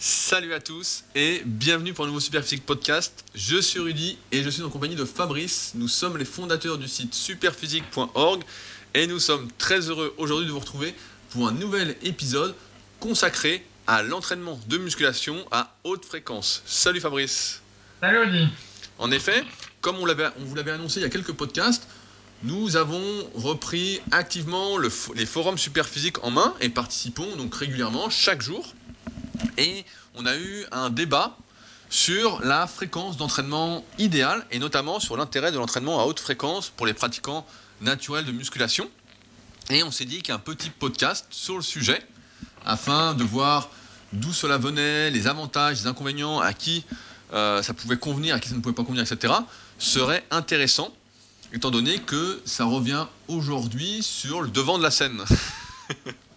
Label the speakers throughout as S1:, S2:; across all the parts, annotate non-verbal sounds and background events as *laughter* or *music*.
S1: Salut à tous et bienvenue pour un nouveau Superphysique Podcast. Je suis Rudy et je suis en compagnie de Fabrice. Nous sommes les fondateurs du site superphysique.org et nous sommes très heureux aujourd'hui de vous retrouver pour un nouvel épisode consacré à l'entraînement de musculation à haute fréquence. Salut Fabrice.
S2: Salut Rudy.
S1: En effet, comme on, on vous l'avait annoncé il y a quelques podcasts, nous avons repris activement les forums Superphysique en main et participons donc régulièrement chaque jour et on a eu un débat sur la fréquence d'entraînement idéale et notamment sur l'intérêt de l'entraînement à haute fréquence pour les pratiquants naturels de musculation. Et on s'est dit qu'un petit podcast sur le sujet, afin de voir d'où cela venait, les avantages, les inconvénients, à qui euh, ça pouvait convenir, à qui ça ne pouvait pas convenir, etc., serait intéressant, étant donné que ça revient aujourd'hui sur le devant de la scène. *laughs*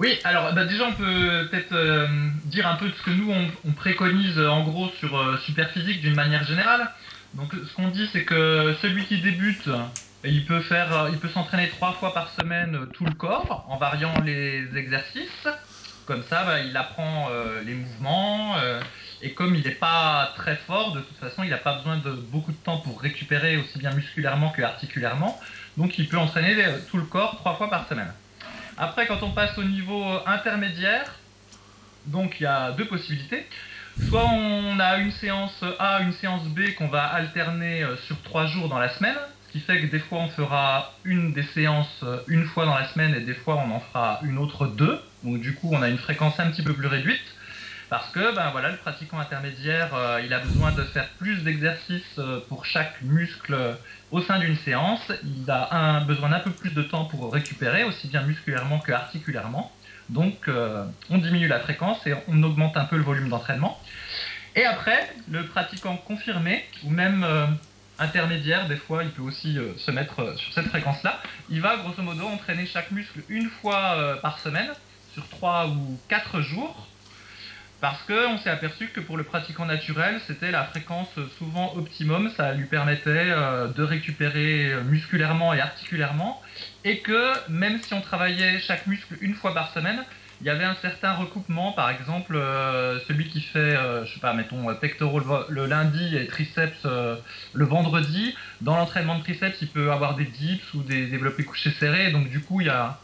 S2: Oui, alors bah, déjà on peut peut-être euh, dire un peu de ce que nous on, préconise euh, en gros sur euh, Superphysique d'une manière générale. Donc ce qu'on dit c'est que celui qui débute, il peut faire, il peut s'entraîner trois fois par semaine tout le corps en variant les exercices. Comme ça, bah, il apprend les mouvements et comme il n'est pas très fort, de toute façon, il n'a pas besoin de beaucoup de temps pour récupérer aussi bien musculairement que articulairement. Donc il peut entraîner tout le corps trois fois par semaine. Après, quand on passe au niveau intermédiaire, donc il y a deux possibilités. Soit on a une séance A, une séance B qu'on va alterner euh, sur trois jours dans la semaine, ce qui fait que des fois on fera une des séances euh, une fois dans la semaine et des fois on en fera une autre deux. Donc du coup on a une fréquence un petit peu plus réduite. Parce que ben voilà, le pratiquant intermédiaire, euh, il a besoin de faire plus d'exercices euh, pour chaque muscle euh, au sein d'une séance. Il a un, besoin d'un peu plus de temps pour récupérer, aussi bien musculairement que articulairement. Donc on diminue la fréquence et on augmente un peu le volume d'entraînement. Et après, le pratiquant confirmé, ou même intermédiaire, des fois il peut aussi se mettre sur cette fréquence-là, il va grosso modo entraîner chaque muscle une fois par semaine, sur 3 ou 4 jours parce qu'on s'est aperçu que pour le pratiquant naturel, c'était la fréquence souvent optimum, ça lui permettait euh, de récupérer musculairement et articulairement, et que même si on travaillait chaque muscle une fois par semaine, il y avait un certain recoupement, par exemple euh, celui qui fait, euh, je sais pas, mettons pectoraux le, lundi et triceps le vendredi, dans l'entraînement de triceps, il peut avoir des dips ou des développés couchés serrés, donc du coup il y a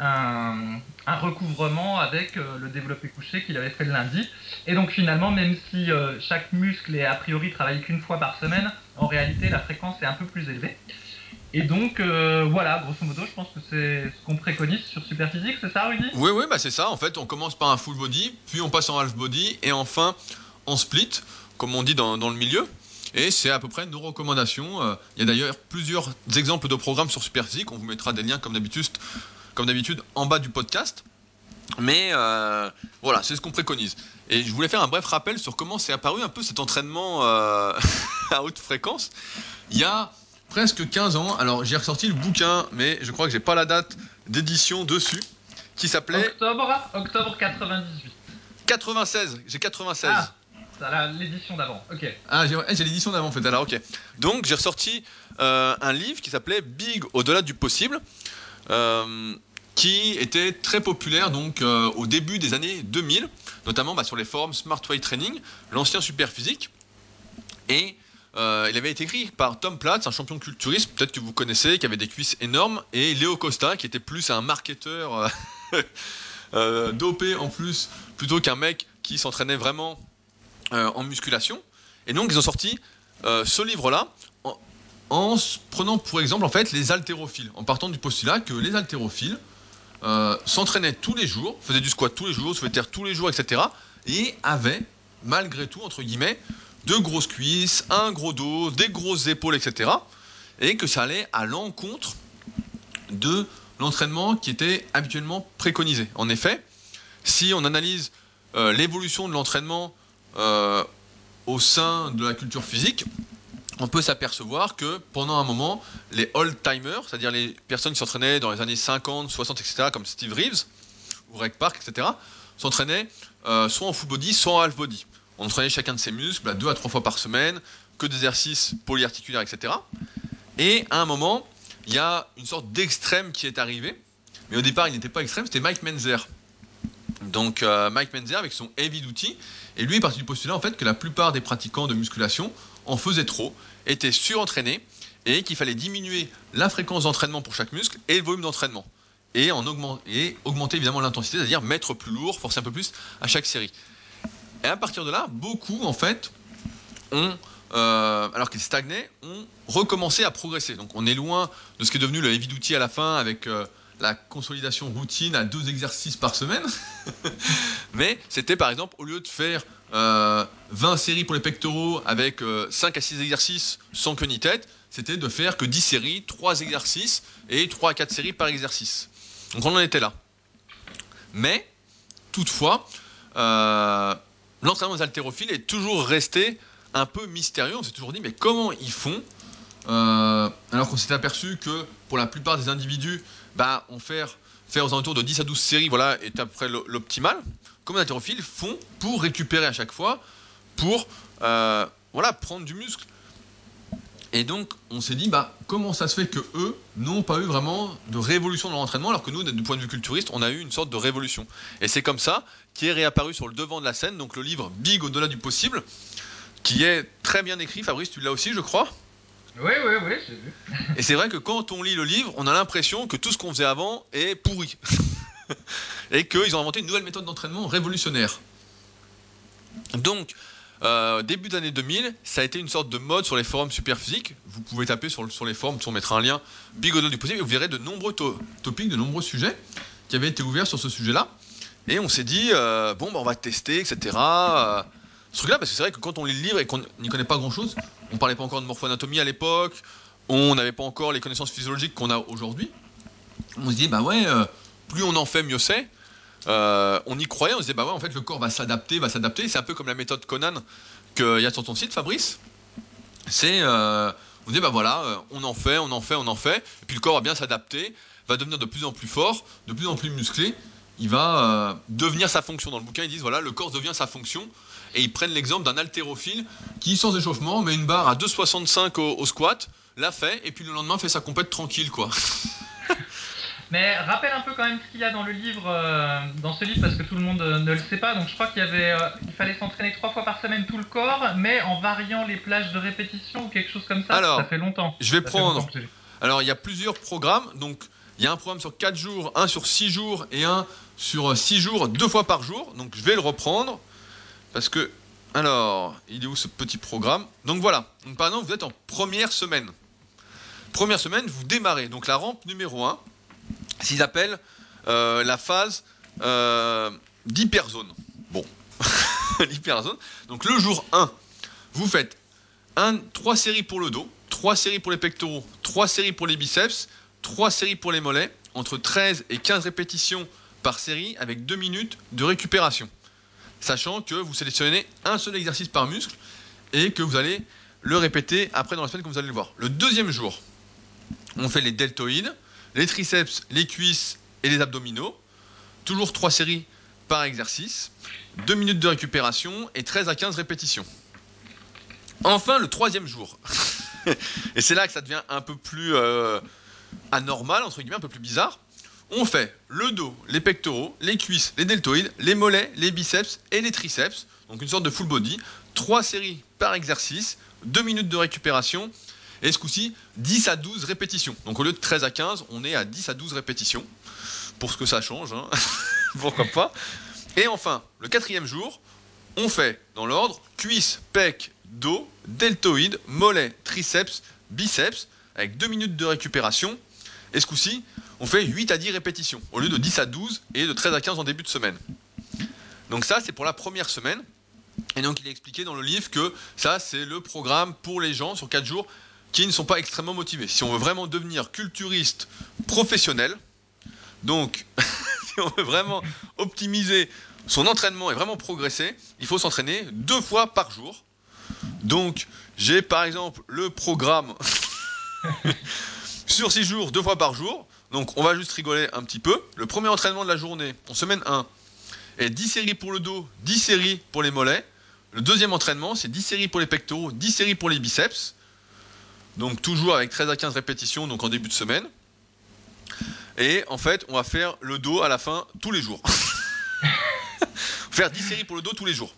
S2: un, recouvrement avec euh, le développé couché qu'il avait fait le lundi. Et donc finalement, même si euh, chaque muscle est a priori travaillé qu'une fois par semaine, en réalité la fréquence est un peu plus élevée. Et donc euh, voilà, grosso modo, je pense que c'est ce qu'on préconise sur Superphysique, c'est ça Rudy?
S1: Oui, oui, bah c'est ça. En fait, on commence par un full body, puis on passe en half body, et enfin en split, comme on dit dans, le milieu. Et c'est à peu près nos recommandations. Il y a d'ailleurs plusieurs exemples de programmes sur Superphysique. On vous mettra des liens comme d'habitude comme d'habitude, en bas du podcast. Mais euh, voilà, c'est ce qu'on préconise. Et je voulais faire un bref rappel sur comment s'est apparu un peu cet entraînement euh, *laughs* à haute fréquence. Il y a presque 15 ans, alors j'ai ressorti le bouquin, mais je crois que j'ai pas la date d'édition dessus, qui s'appelait...
S2: Octobre, octobre 98.
S1: 96, j'ai 96.
S2: Ah, l'édition d'avant, ok.
S1: Ah, eh, j'ai l'édition d'avant en fait, alors ok. Donc j'ai ressorti euh, un livre qui s'appelait Big au-delà du possible. Euh, qui était très populaire donc euh, au début des années 2000, notamment bah, sur les forums Smart Weight Training, l'ancien super physique. Et euh, il avait été écrit par Tom Platz, un champion de culturisme, peut-être que vous connaissez, qui avait des cuisses énormes, et Léo Costa, qui était plus un marketeur euh, *laughs* dopé en plus, plutôt qu'un mec qui s'entraînait vraiment en musculation. Et donc ils ont sorti ce livre-là en, en prenant pour exemple en fait les haltérophiles, en partant du postulat que les haltérophiles euh, s'entraînait tous les jours, faisait du squat tous les jours, se faisait terre tous les jours, etc. Et avait, malgré tout, entre guillemets, de grosses cuisses, un gros dos, des grosses épaules, etc. Et que ça allait à l'encontre de l'entraînement qui était habituellement préconisé. En effet, si on analyse euh, l'évolution de l'entraînement euh, au sein de la culture physique, on peut s'apercevoir que pendant un moment, les old-timers, c'est-à-dire les personnes qui s'entraînaient dans les années 50, 60, etc., comme Steve Reeves ou Reg Park, etc., s'entraînaient euh, soit en full body, soit en half body. On entraînait chacun de ses muscles à deux à trois fois par semaine, que d'exercices polyarticulaires, etc. Et à un moment, il y a une sorte d'extrême qui est arrivé, mais au départ, il n'était pas extrême, c'était Mike Menzer. Donc euh, Mike Menzer avec son Heavy Duty, et lui est parti du postulat en fait que la plupart des pratiquants de musculation en faisaient trop, étaient surentraînés, et qu'il fallait diminuer la fréquence d'entraînement pour chaque muscle et le volume d'entraînement. Et, en augmenter, augmenter évidemment l'intensité, c'est-à-dire mettre plus lourd, forcer un peu plus à chaque série. Et à partir de là, beaucoup en fait ont, euh, alors qu'ils stagnaient, ont recommencé à progresser. Donc on est loin de ce qui est devenu le heavy duty à la fin avec euh, la consolidation routine à deux exercices par semaine. *laughs* Mais c'était par exemple, au lieu de faire 20 euh, séries pour les pectoraux avec 5 à 6 exercices sans queue ni tête, c'était de faire que 10 séries, 3 exercices et 3 à 4 séries par exercice. Donc on en était là. Mais, toutefois, euh, l'entraînement des haltérophiles est toujours resté un peu mystérieux. On s'est toujours dit, mais comment ils font euh, Alors qu'on s'était aperçu que pour la plupart des individus, bah, on fait, aux alentours de 10 à 12 séries voilà, est à peu près l'optimal. Comment les haltérophiles font pour récupérer à chaque fois, pour euh, voilà, prendre du muscle et donc, on s'est dit, bah, comment ça se fait que eux n'ont pas eu vraiment de révolution dans l'entraînement, alors que nous, du point de vue culturiste, on a eu une sorte de révolution. Et c'est comme ça qui est réapparu sur le devant de la scène, donc le livre Big au-delà du possible, qui est très bien écrit. Fabrice, tu l'as aussi, je crois?
S2: Oui, oui, oui, j'ai vu.
S1: Et c'est vrai que quand on lit le livre, on a l'impression que tout ce qu'on faisait avant est pourri. *laughs* et qu'ils ont inventé une nouvelle méthode d'entraînement révolutionnaire. Donc, euh, début d'année 2000, ça a été une sorte de mode sur les forums super physiques. Vous pouvez taper sur, sur les forums, on mettra un lien bigodon du possible, et vous verrez de nombreux topics, de nombreux sujets qui avaient été ouverts sur ce sujet-là. Et on s'est dit, euh, bon, bah, on va tester, etc. Euh, ce truc-là, parce que c'est vrai que quand on lit le livre et qu'on n'y connaît pas grand-chose, on parlait pas encore de morpho-anatomie à l'époque, on n'avait pas encore les connaissances physiologiques qu'on a aujourd'hui. On se dit, bah ouais, plus on en fait, mieux c'est. Euh, on y croyait, on se disait, bah ouais, en fait, le corps va s'adapter, va s'adapter. C'est un peu comme la méthode Conan qu'il y a sur ton site, Fabrice. C'est, euh, on dit, bah voilà, euh, on en fait, on en fait, on en fait. Et puis le corps va bien s'adapter, va devenir de plus en plus fort, de plus en plus musclé. Il va devenir sa fonction. Dans le bouquin, ils disent, voilà, le corps devient sa fonction. Et ils prennent l'exemple d'un haltérophile qui, sans échauffement, met une barre à 2,65 au, au squat, l'a fait, et puis le lendemain fait sa compète tranquille, quoi. *laughs*
S2: Mais rappelle un peu quand même ce qu'il y a dans le livre, euh, dans ce livre, parce que tout le monde euh, ne le sait pas. Donc je crois qu'il y avait, euh, il fallait s'entraîner trois fois par semaine tout le corps, mais en variant les plages de répétition ou quelque chose comme ça.
S1: Alors,
S2: ça fait longtemps.
S1: Je vais prendre. Alors il y a plusieurs programmes. Donc il y a un programme sur 4 jours, un sur 6 jours et un sur 6 jours, deux fois par jour. Donc je vais le reprendre parce que alors il est où ce petit programme? Donc voilà. Par exemple vous êtes en première semaine. Première semaine, vous démarrez. Donc la rampe numéro 1 s'ils appellent euh, la phase euh, d'hyperzone. Bon, *laughs* l'hyperzone. Donc le jour 1, vous faites 3 séries pour le dos, 3 séries pour les pectoraux, 3 séries pour les biceps, 3 séries pour les mollets, entre 13 et 15 répétitions par série avec 2 minutes de récupération. Sachant que vous sélectionnez un seul exercice par muscle et que vous allez le répéter après dans la semaine comme vous allez le voir. Le deuxième jour, on fait les deltoïdes, les triceps, les cuisses et les abdominaux. Toujours 3 séries par exercice, 2 minutes de récupération et 13 à 15 répétitions. Enfin, le troisième jour. *laughs* et c'est là que ça devient un peu plus euh, anormal, entre guillemets, un peu plus bizarre. On fait le dos, les pectoraux, les cuisses, les deltoïdes, les mollets, les biceps et les triceps. Donc une sorte de full body. 3 séries par exercice, 2 minutes de récupération et ce coup-ci, 10 à 12 répétitions. Donc au lieu de 13 à 15, on est à 10 à 12 répétitions. Pour ce que ça change, hein. *laughs* pourquoi pas. Et enfin, le quatrième jour, on fait dans l'ordre cuisse, pec, dos, deltoïde, mollet, triceps, biceps, avec 2 minutes de récupération. Et ce coup-ci, on fait 8 à 10 répétitions, au lieu de 10 à 12 et de 13 à 15 en début de semaine. Donc ça, c'est pour la première semaine. Et donc il est expliqué dans le livre que ça, c'est le programme pour les gens sur 4 jours qui ne sont pas extrêmement motivés. Si on veut vraiment devenir culturiste professionnel, donc *laughs* si on veut vraiment optimiser son entraînement et vraiment progresser, il faut s'entraîner deux fois par jour. Donc j'ai par exemple le programme *laughs* *laughs* sur six jours, deux fois par jour. Donc on va juste rigoler un petit peu. Le premier entraînement de la journée, en semaine 1, est 10 séries pour le dos, 10 séries pour les mollets. Le deuxième entraînement, c'est 10 séries pour les pectoraux, 10 séries pour les biceps. Donc toujours avec 13 à 15 répétitions, donc en début de semaine. Et en fait, on va faire le dos à la fin tous les jours. *laughs* faire 10 séries pour le dos tous les jours.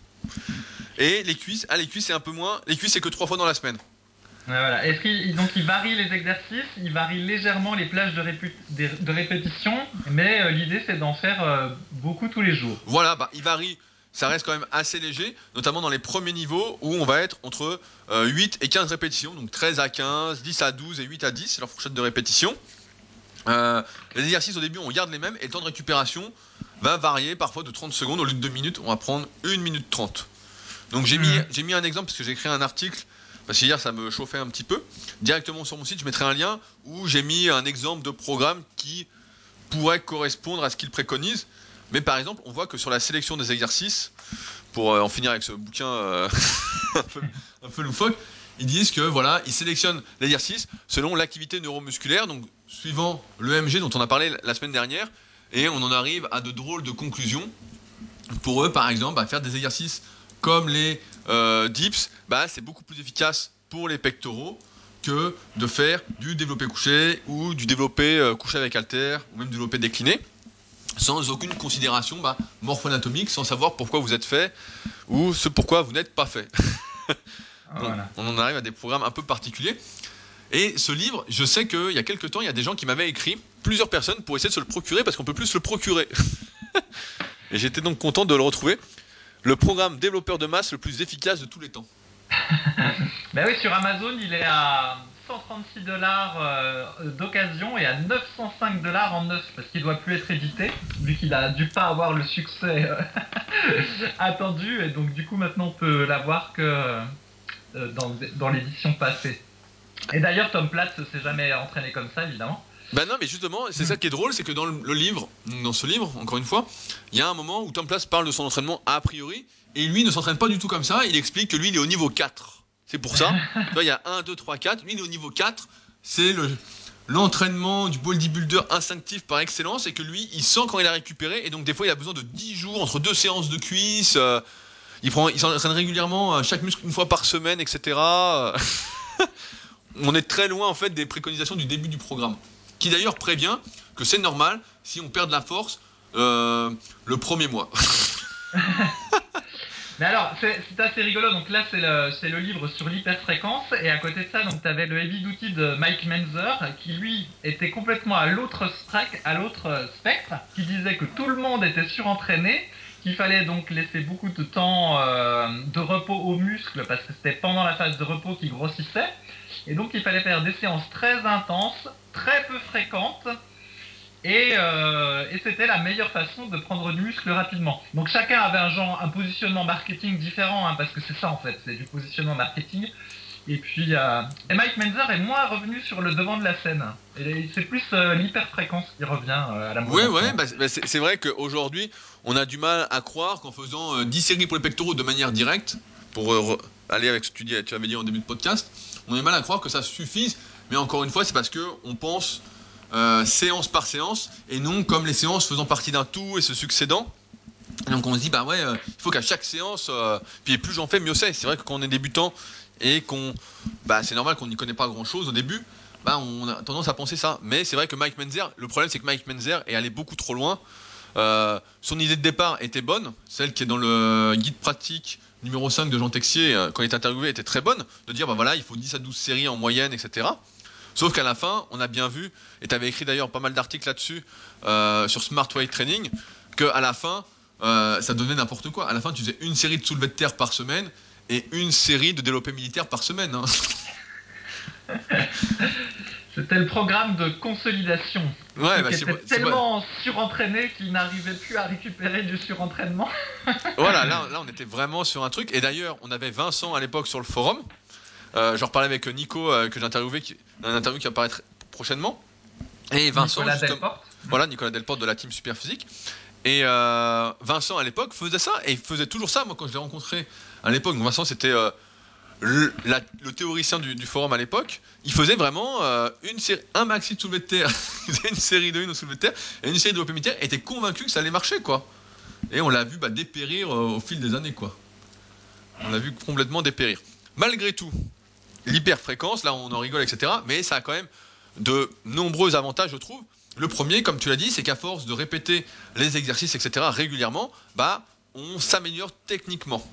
S1: Et les cuisses, ah les cuisses c'est un peu moins, les cuisses c'est que 3 fois dans la semaine.
S2: Voilà. Est-ce qu'il donc il varie les exercices, il varie légèrement les plages de, répu- de- de répétition, mais euh, l'idée c'est d'en faire euh, beaucoup tous les jours.
S1: Voilà, bah, il varie, ça reste quand même assez léger, notamment dans les premiers niveaux où on va être entre euh, 8 et 15 répétitions, donc 13 à 15, 10 à 12 et 8 à 10, c'est leur fourchette de répétition. Euh, les exercices au début on garde les mêmes et le temps de récupération va varier parfois de 30 secondes au lieu de 2 minutes, on va prendre 1 minute 30. Donc j'ai mis, j'ai mis un exemple parce que j'ai écrit un article, parce que hier ça me chauffait un petit peu. Directement sur mon site, je mettrai un lien où j'ai mis un exemple de programme qui pourrait correspondre à ce qu'il préconise. Mais par exemple, on voit que sur la sélection des exercices, pour euh, en finir avec ce bouquin euh, *laughs* un, peu, loufoque, ils disent que voilà, ils sélectionnent l'exercice selon l'activité neuromusculaire, donc suivant l'EMG dont on a parlé la semaine dernière, et on en arrive à de drôles de conclusions. Pour eux, par exemple, bah, faire des exercices comme les euh, dips, bah, c'est beaucoup plus efficace pour les pectoraux que de faire du développé couché ou du développé euh, couché avec halter ou même du développé décliné sans aucune considération bah, morpho-anatomique, sans savoir pourquoi vous êtes fait ou ce pourquoi vous n'êtes pas fait. *laughs*
S2: Voilà.
S1: On en arrive à des programmes un peu particuliers. Et ce livre, je sais qu'il y a quelques temps, il y a des gens qui m'avaient écrit, plusieurs personnes, pour essayer de se le procurer parce qu'on peut plus se le procurer. *laughs* Et j'étais donc content de le retrouver. Le programme développeur de masse le plus efficace de tous les temps. *laughs*
S2: Bah oui, sur Amazon, il est à 136 dollars euh, d'occasion et à 905 dollars en neuf parce qu'il doit plus être édité vu qu'il a dû pas avoir le succès euh, *laughs* attendu et donc du coup maintenant on peut l'avoir que euh, dans, dans l'édition passée. Et d'ailleurs Tom Platt s'est jamais entraîné comme ça évidemment.
S1: Ben non, mais justement, c'est ça qui est drôle, c'est que dans le, le livre, dans ce livre, encore une fois, il y a un moment où Tom Place parle de son entraînement a priori, et lui ne s'entraîne pas du tout comme ça, il explique que lui il est au niveau 4. C'est pour ça, *laughs* tu vois, il y a 1, 2, 3, 4, lui il est au niveau 4, c'est le l'entraînement du bodybuilder instinctif par excellence, et que lui, il sent quand il a récupéré, et donc des fois il a besoin de 10 jours entre deux séances de cuisses, euh, il, prend, il s'entraîne régulièrement, euh, chaque muscle une fois par semaine, etc. *laughs* On est très loin en fait des préconisations du début du programme qui d'ailleurs prévient que c'est normal si on perd de la force euh, le premier mois. *laughs*
S2: Mais alors, c'est assez rigolo. Donc là, c'est le, le livre sur l'hyperfréquence. Et à côté de ça, tu avais le Heavy Duty de Mike Menzer, qui lui était complètement à l'autre à l'autre spectre, qui disait que tout le monde était surentraîné, qu'il fallait donc laisser beaucoup de temps euh, de repos aux muscles, parce que c'était pendant la phase de repos qu'ils grossissaient. Et donc, il fallait faire des séances très intenses, très peu fréquentes. Et, euh, et c'était la meilleure façon de prendre du muscle rapidement. Donc chacun avait un genre, un positionnement marketing différent, hein, parce que c'est ça en fait, c'est du positionnement marketing. Et puis, euh, et Mike Menzer est moins revenu sur le devant de la scène. C'est plus euh, l'hyperfréquence qui revient euh, à la mode. Ce
S1: ouais, bah, c'est- bah, c'est vrai qu'aujourd'hui, on a du mal à croire qu'en faisant euh, 10 séries pour les pectoraux de manière directe, pour aller avec ce que tu, dis, tu avais dit en début de podcast, on a du mal à croire que ça suffise. Mais encore une fois, c'est parce que on pense euh, séance par séance et non comme les séances faisant partie d'un tout et se succédant. Donc on se dit, bah ouais, euh, il faut qu'à chaque séance, euh, puis plus j'en fais, mieux c'est. C'est vrai que quand on est débutant et qu'on. Bah c'est normal qu'on n'y connaît pas grand chose au début, bah on a tendance à penser ça. Mais c'est vrai que Mike Menzer, le problème c'est que Mike Menzer est allé beaucoup trop loin. Son idée de départ était bonne, celle qui est dans le guide pratique numéro 5 de Jean Texier, quand il est interviewé, était très bonne, de dire bah voilà, il faut 10 à 12 séries en moyenne, etc. Sauf qu'à la fin, on a bien vu, et tu avais écrit d'ailleurs pas mal d'articles là-dessus, euh, sur Smart Weight Training, qu'à la fin, euh, ça donnait n'importe quoi. À la fin, tu faisais une série de soulevés de terre par semaine et une série de développés militaires par semaine. hein. *laughs*
S2: C'était le programme de consolidation.
S1: Ouais,
S2: qui
S1: bah,
S2: était tellement surentraîné qu'il n'arrivait plus à récupérer du surentraînement.
S1: Voilà, *laughs* là, là, on était vraiment sur un truc. Et d'ailleurs, on avait Vincent à l'époque sur le forum. Euh, J'en reparlais avec Nico, euh, que j'ai interviewé, qui, un interview qui va apparaître prochainement. Et Vincent,
S2: Nicolas Delporte.
S1: voilà, Nicolas Delporte de la team Super Physique. Et euh, Vincent à l'époque faisait ça, et il faisait toujours ça. Moi, quand je l'ai rencontré à l'époque, Vincent c'était euh, le, théoricien du, du forum à l'époque. Il faisait vraiment euh, une série, un maxi de soulevé de terre, *laughs* il faisait une série de une au soulevé de terre, et une série de développé militaire, et était convaincu que ça allait marcher, quoi. Et on l'a vu bah, dépérir euh, au fil des années, quoi. On l'a vu complètement dépérir. Malgré tout, l'hyperfréquence, là on en rigole, etc. Mais ça a quand même de nombreux avantages, je trouve. Le premier, comme tu l'as dit, c'est qu'à force de répéter les exercices, etc., régulièrement, bah, on s'améliore techniquement.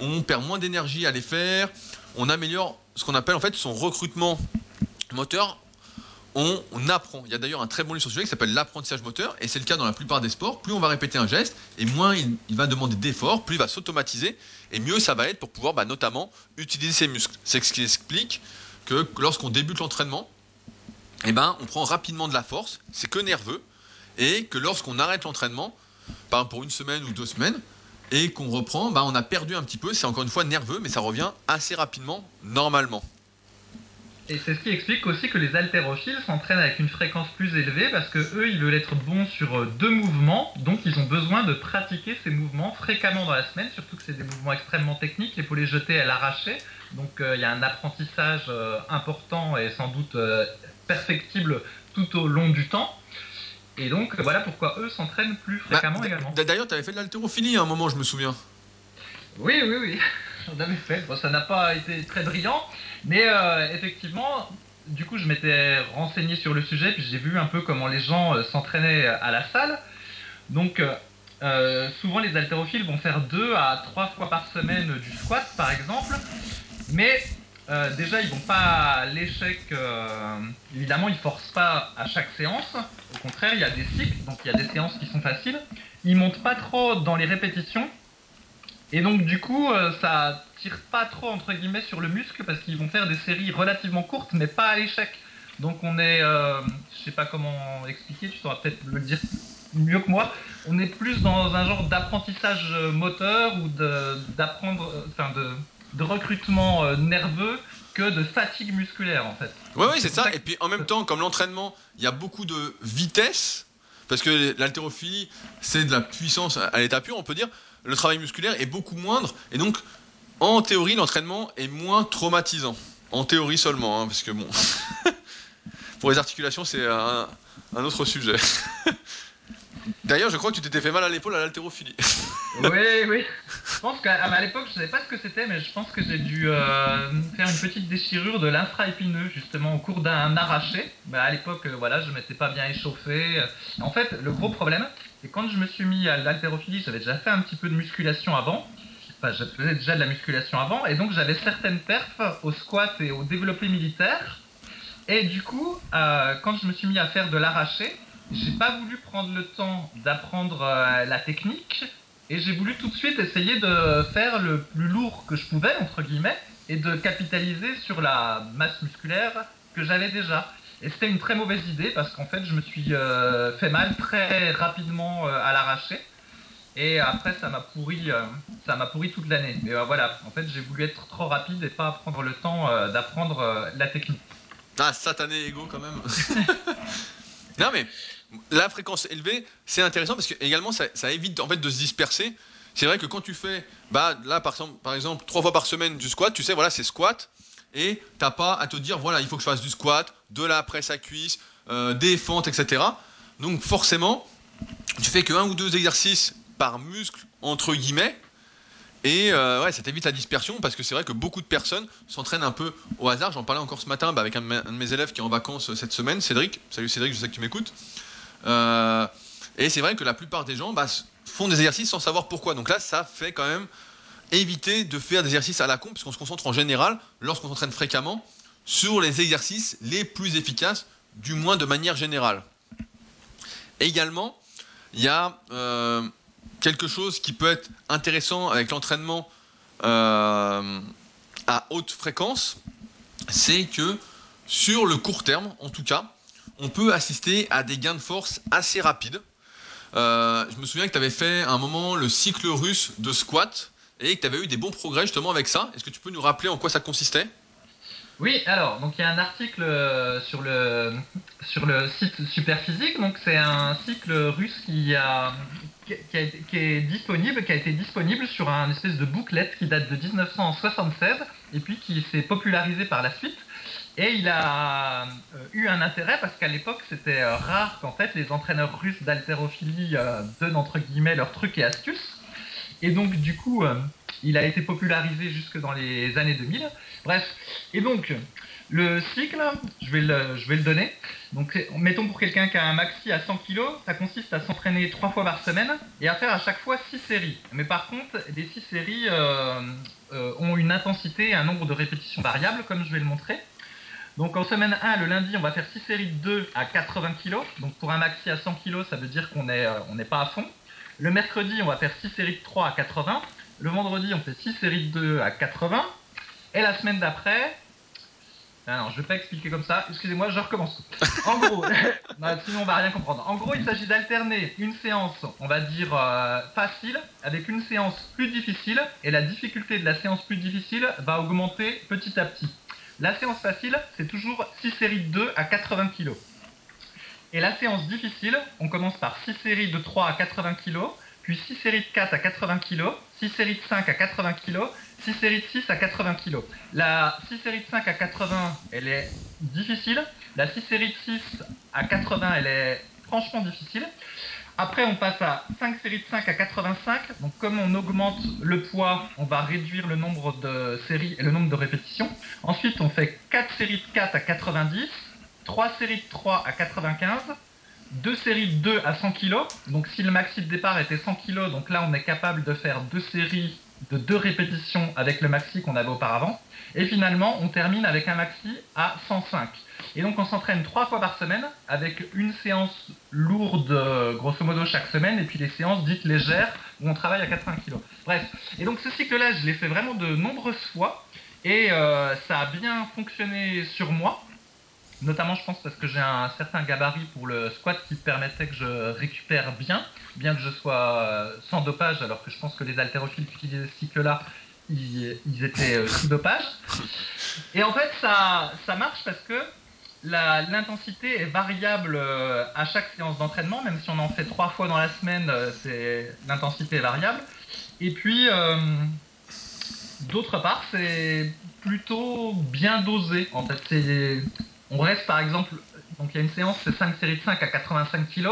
S1: On perd moins d'énergie à les faire, on améliore ce qu'on appelle en fait son recrutement moteur. On, apprend. Il y a d'ailleurs un très bon livre sur ce sujet qui s'appelle l'apprentissage moteur, et c'est le cas dans la plupart des sports. Plus on va répéter un geste, et moins il, va demander d'efforts, plus il va s'automatiser, et mieux ça va être pour pouvoir bah, notamment utiliser ses muscles. C'est ce qui explique que lorsqu'on débute l'entraînement, eh ben, on prend rapidement de la force, c'est que nerveux, et que lorsqu'on arrête l'entraînement, par pour une semaine ou deux semaines, et qu'on reprend, bah, on a perdu un petit peu, c'est encore une fois nerveux, mais ça revient assez rapidement, normalement.
S2: Et c'est ce qui explique aussi que les haltérophiles s'entraînent avec une fréquence plus élevée parce que eux, ils veulent être bons sur euh, deux mouvements, donc ils ont besoin de pratiquer ces mouvements fréquemment dans la semaine, surtout que c'est des mouvements extrêmement techniques, il faut les jeter à l'arraché, donc euh, il y a un apprentissage euh, important et sans doute perfectible tout au long du temps. Et donc voilà pourquoi eux s'entraînent plus bah, fréquemment également.
S1: D'ailleurs, tu avais fait de l'haltérophilie à un moment, je me souviens.
S2: Oui, oui, oui, avais fait. Ça n'a pas été très brillant, mais euh, effectivement, du coup, je m'étais renseigné sur le sujet, puis j'ai vu un peu comment les gens euh, s'entraînaient à la salle. Donc, euh, souvent, les haltérophiles vont faire deux à trois fois par semaine du squat, par exemple, mais déjà, ils vont pas à l'échec. évidemment, ils forcent pas à chaque séance. Au contraire, il y a des cycles, donc il y a des séances qui sont faciles. Ils montent pas trop dans les répétitions. Et donc, du coup, ça tire pas trop entre guillemets sur le muscle parce qu'ils vont faire des séries relativement courtes mais pas à l'échec. Donc on est, euh, je sais pas comment expliquer, tu sauras peut-être le dire mieux que moi. On est plus dans un genre d'apprentissage moteur ou d'apprendre, enfin de, de, recrutement euh, nerveux que de fatigue musculaire en fait.
S1: Oui, oui, c'est ça. Et puis en même temps, comme l'entraînement, il y a beaucoup de vitesse, parce que l'haltérophilie, c'est de la puissance à l'état pur, on peut dire. Le travail musculaire est beaucoup moindre, et donc en théorie, l'entraînement est moins traumatisant. En théorie seulement, hein, parce que bon. *laughs* pour les articulations, c'est un, autre sujet. *laughs* D'ailleurs, je crois que tu t'étais fait mal à l'épaule à l'haltérophilie. *laughs*
S2: oui, oui. Je pense qu'à l'époque, je ne savais pas ce que c'était, mais je pense que j'ai dû euh, faire une petite déchirure de l'infra-épineux, justement, au cours d'un arraché. Bah, à l'époque, euh, voilà, je ne m'étais pas bien échauffé. En fait, le gros problème, c'est quand je me suis mis à l'haltérophilie, j'avais déjà fait un petit peu de musculation avant je faisais déjà de la musculation avant, et donc j'avais certaines perfs au squat et au développé militaire. Et du coup, euh, quand je me suis mis à faire de l'arraché, j'ai pas voulu prendre le temps d'apprendre euh, la technique, et j'ai voulu tout de suite essayer de faire le plus lourd que je pouvais, entre guillemets, et de capitaliser sur la masse musculaire que j'avais déjà. Et c'était une très mauvaise idée parce qu'en fait, je me suis euh, fait mal très rapidement à l'arraché. Et après, ça m'a pourri, euh, ça m'a pourri toute l'année. Mais euh, voilà, en fait, j'ai voulu être trop rapide et pas prendre le temps euh, d'apprendre la technique.
S1: Ah, satané ego quand même. *laughs* non mais la fréquence élevée, c'est intéressant parce que également ça, évite en fait de se disperser. C'est vrai que quand tu fais, bah là par exemple, par exemple trois fois par semaine du squat, tu sais voilà c'est squat et t'as pas à te dire voilà il faut que je fasse du squat, de la presse à cuisse, des fentes, etc. Donc forcément, tu fais que un ou deux exercices par muscle, entre guillemets. Et euh, ouais, ça t'évite la dispersion parce que c'est vrai que beaucoup de personnes s'entraînent un peu au hasard. J'en parlais encore ce matin bah, avec un de, mes élèves qui est en vacances euh, cette semaine, Cédric. Salut Cédric, je sais que tu m'écoutes. Euh, et c'est vrai que la plupart des gens bah, font des exercices sans savoir pourquoi. Donc là, ça fait quand même éviter de faire des exercices à la con, puisqu'on se concentre en général, lorsqu'on s'entraîne fréquemment, sur les exercices les plus efficaces, du moins de manière générale. également, il y a quelque chose qui peut être intéressant avec l'entraînement euh, à haute fréquence, c'est que sur le court terme, en tout cas, on peut assister à des gains de force assez rapides. Euh, je me souviens que tu avais fait un moment le cycle russe de squat et que tu avais eu des bons progrès justement avec ça. Est-ce que tu peux nous rappeler en quoi ça consistait?
S2: Oui, alors, donc il y a un article euh, sur le, *laughs* sur le site Superphysique. Donc c'est un cycle russe qui, a, qui, est disponible, qui a été disponible sur un espèce de bouclette qui date de 1976 et puis qui s'est popularisé par la suite. Et il a euh, eu un intérêt parce qu'à l'époque c'était euh, rare qu'en fait les entraîneurs russes d'haltérophilie donnent entre guillemets leurs trucs et astuces. Et donc du coup Il a été popularisé jusque dans les années 2000. Bref, et donc le cycle, je vais le, donner. Donc mettons pour quelqu'un qui a un maxi à 100 kg, ça consiste à s'entraîner trois fois par semaine et à faire à chaque fois 6 séries. Mais par contre, les 6 séries euh, euh, ont une intensité et un nombre de répétitions variables, comme je vais le montrer. Donc en semaine 1, le lundi, on va faire 6 séries de 2 à 80 kg. Donc pour un maxi à 100 kg, ça veut dire qu'on n'est euh, on pas à fond. Le mercredi, on va faire 6 séries de 3 à 80. Le vendredi, on fait 6 séries de 2 à 80. Et la semaine d'après, ah non, je vais pas expliquer comme ça. Excusez-moi, je recommence. En gros, *laughs* sinon on va rien comprendre. En gros, il s'agit d'alterner une séance, on va dire euh, facile, avec une séance plus difficile, et la difficulté de la séance plus difficile va augmenter petit à petit. La séance facile, c'est toujours 6 séries de 2 à 80 kg. Et la séance difficile, on commence par 6 séries de 3 à 80 kg, puis 6 séries de 4 à 80 kg, 6 séries de 5 à 80 kg, 6 séries de 6 à 80 kg. La 6 séries de 5 à 80, elle est difficile. La 6 séries de 6 à 80, elle est franchement difficile. Après, on passe à 5 séries de 5 à 85. Donc, comme on augmente le poids, on va réduire le nombre de séries et le nombre de répétitions. Ensuite, on fait 4 séries de 4 à 90, 3 séries de 3 à 95, 2 séries de 2 à 100 kg. Donc, si le maxi de départ était 100 kg, donc là, on est capable de faire 2 séries de 2 répétitions avec le maxi qu'on avait auparavant. Et finalement, on termine avec un maxi à 105. Et donc on s'entraîne trois fois par semaine avec une séance lourde, grosso modo, chaque semaine, et puis les séances dites légères où on travaille à 80 kg. Bref. Et donc ce cycle-là, je l'ai fait vraiment de nombreuses fois, et euh, ça a bien fonctionné sur moi. Notamment, je pense, parce que j'ai un certain gabarit pour le squat qui permettait que je récupère bien, bien que je sois euh, sans dopage, alors que je pense que les haltérophiles qui utilisaient ce cycle-là, ils, étaient euh, sous dopage. Et en fait, ça, ça marche parce que l'intensité est variable euh, à chaque séance d'entraînement, même si on en fait trois fois dans la semaine, c'est l'intensité est variable. Et puis, d'autre part, c'est plutôt bien dosé. En fait, on reste par exemple, donc il y a une séance, c'est 5 séries de 5 à 85 kg.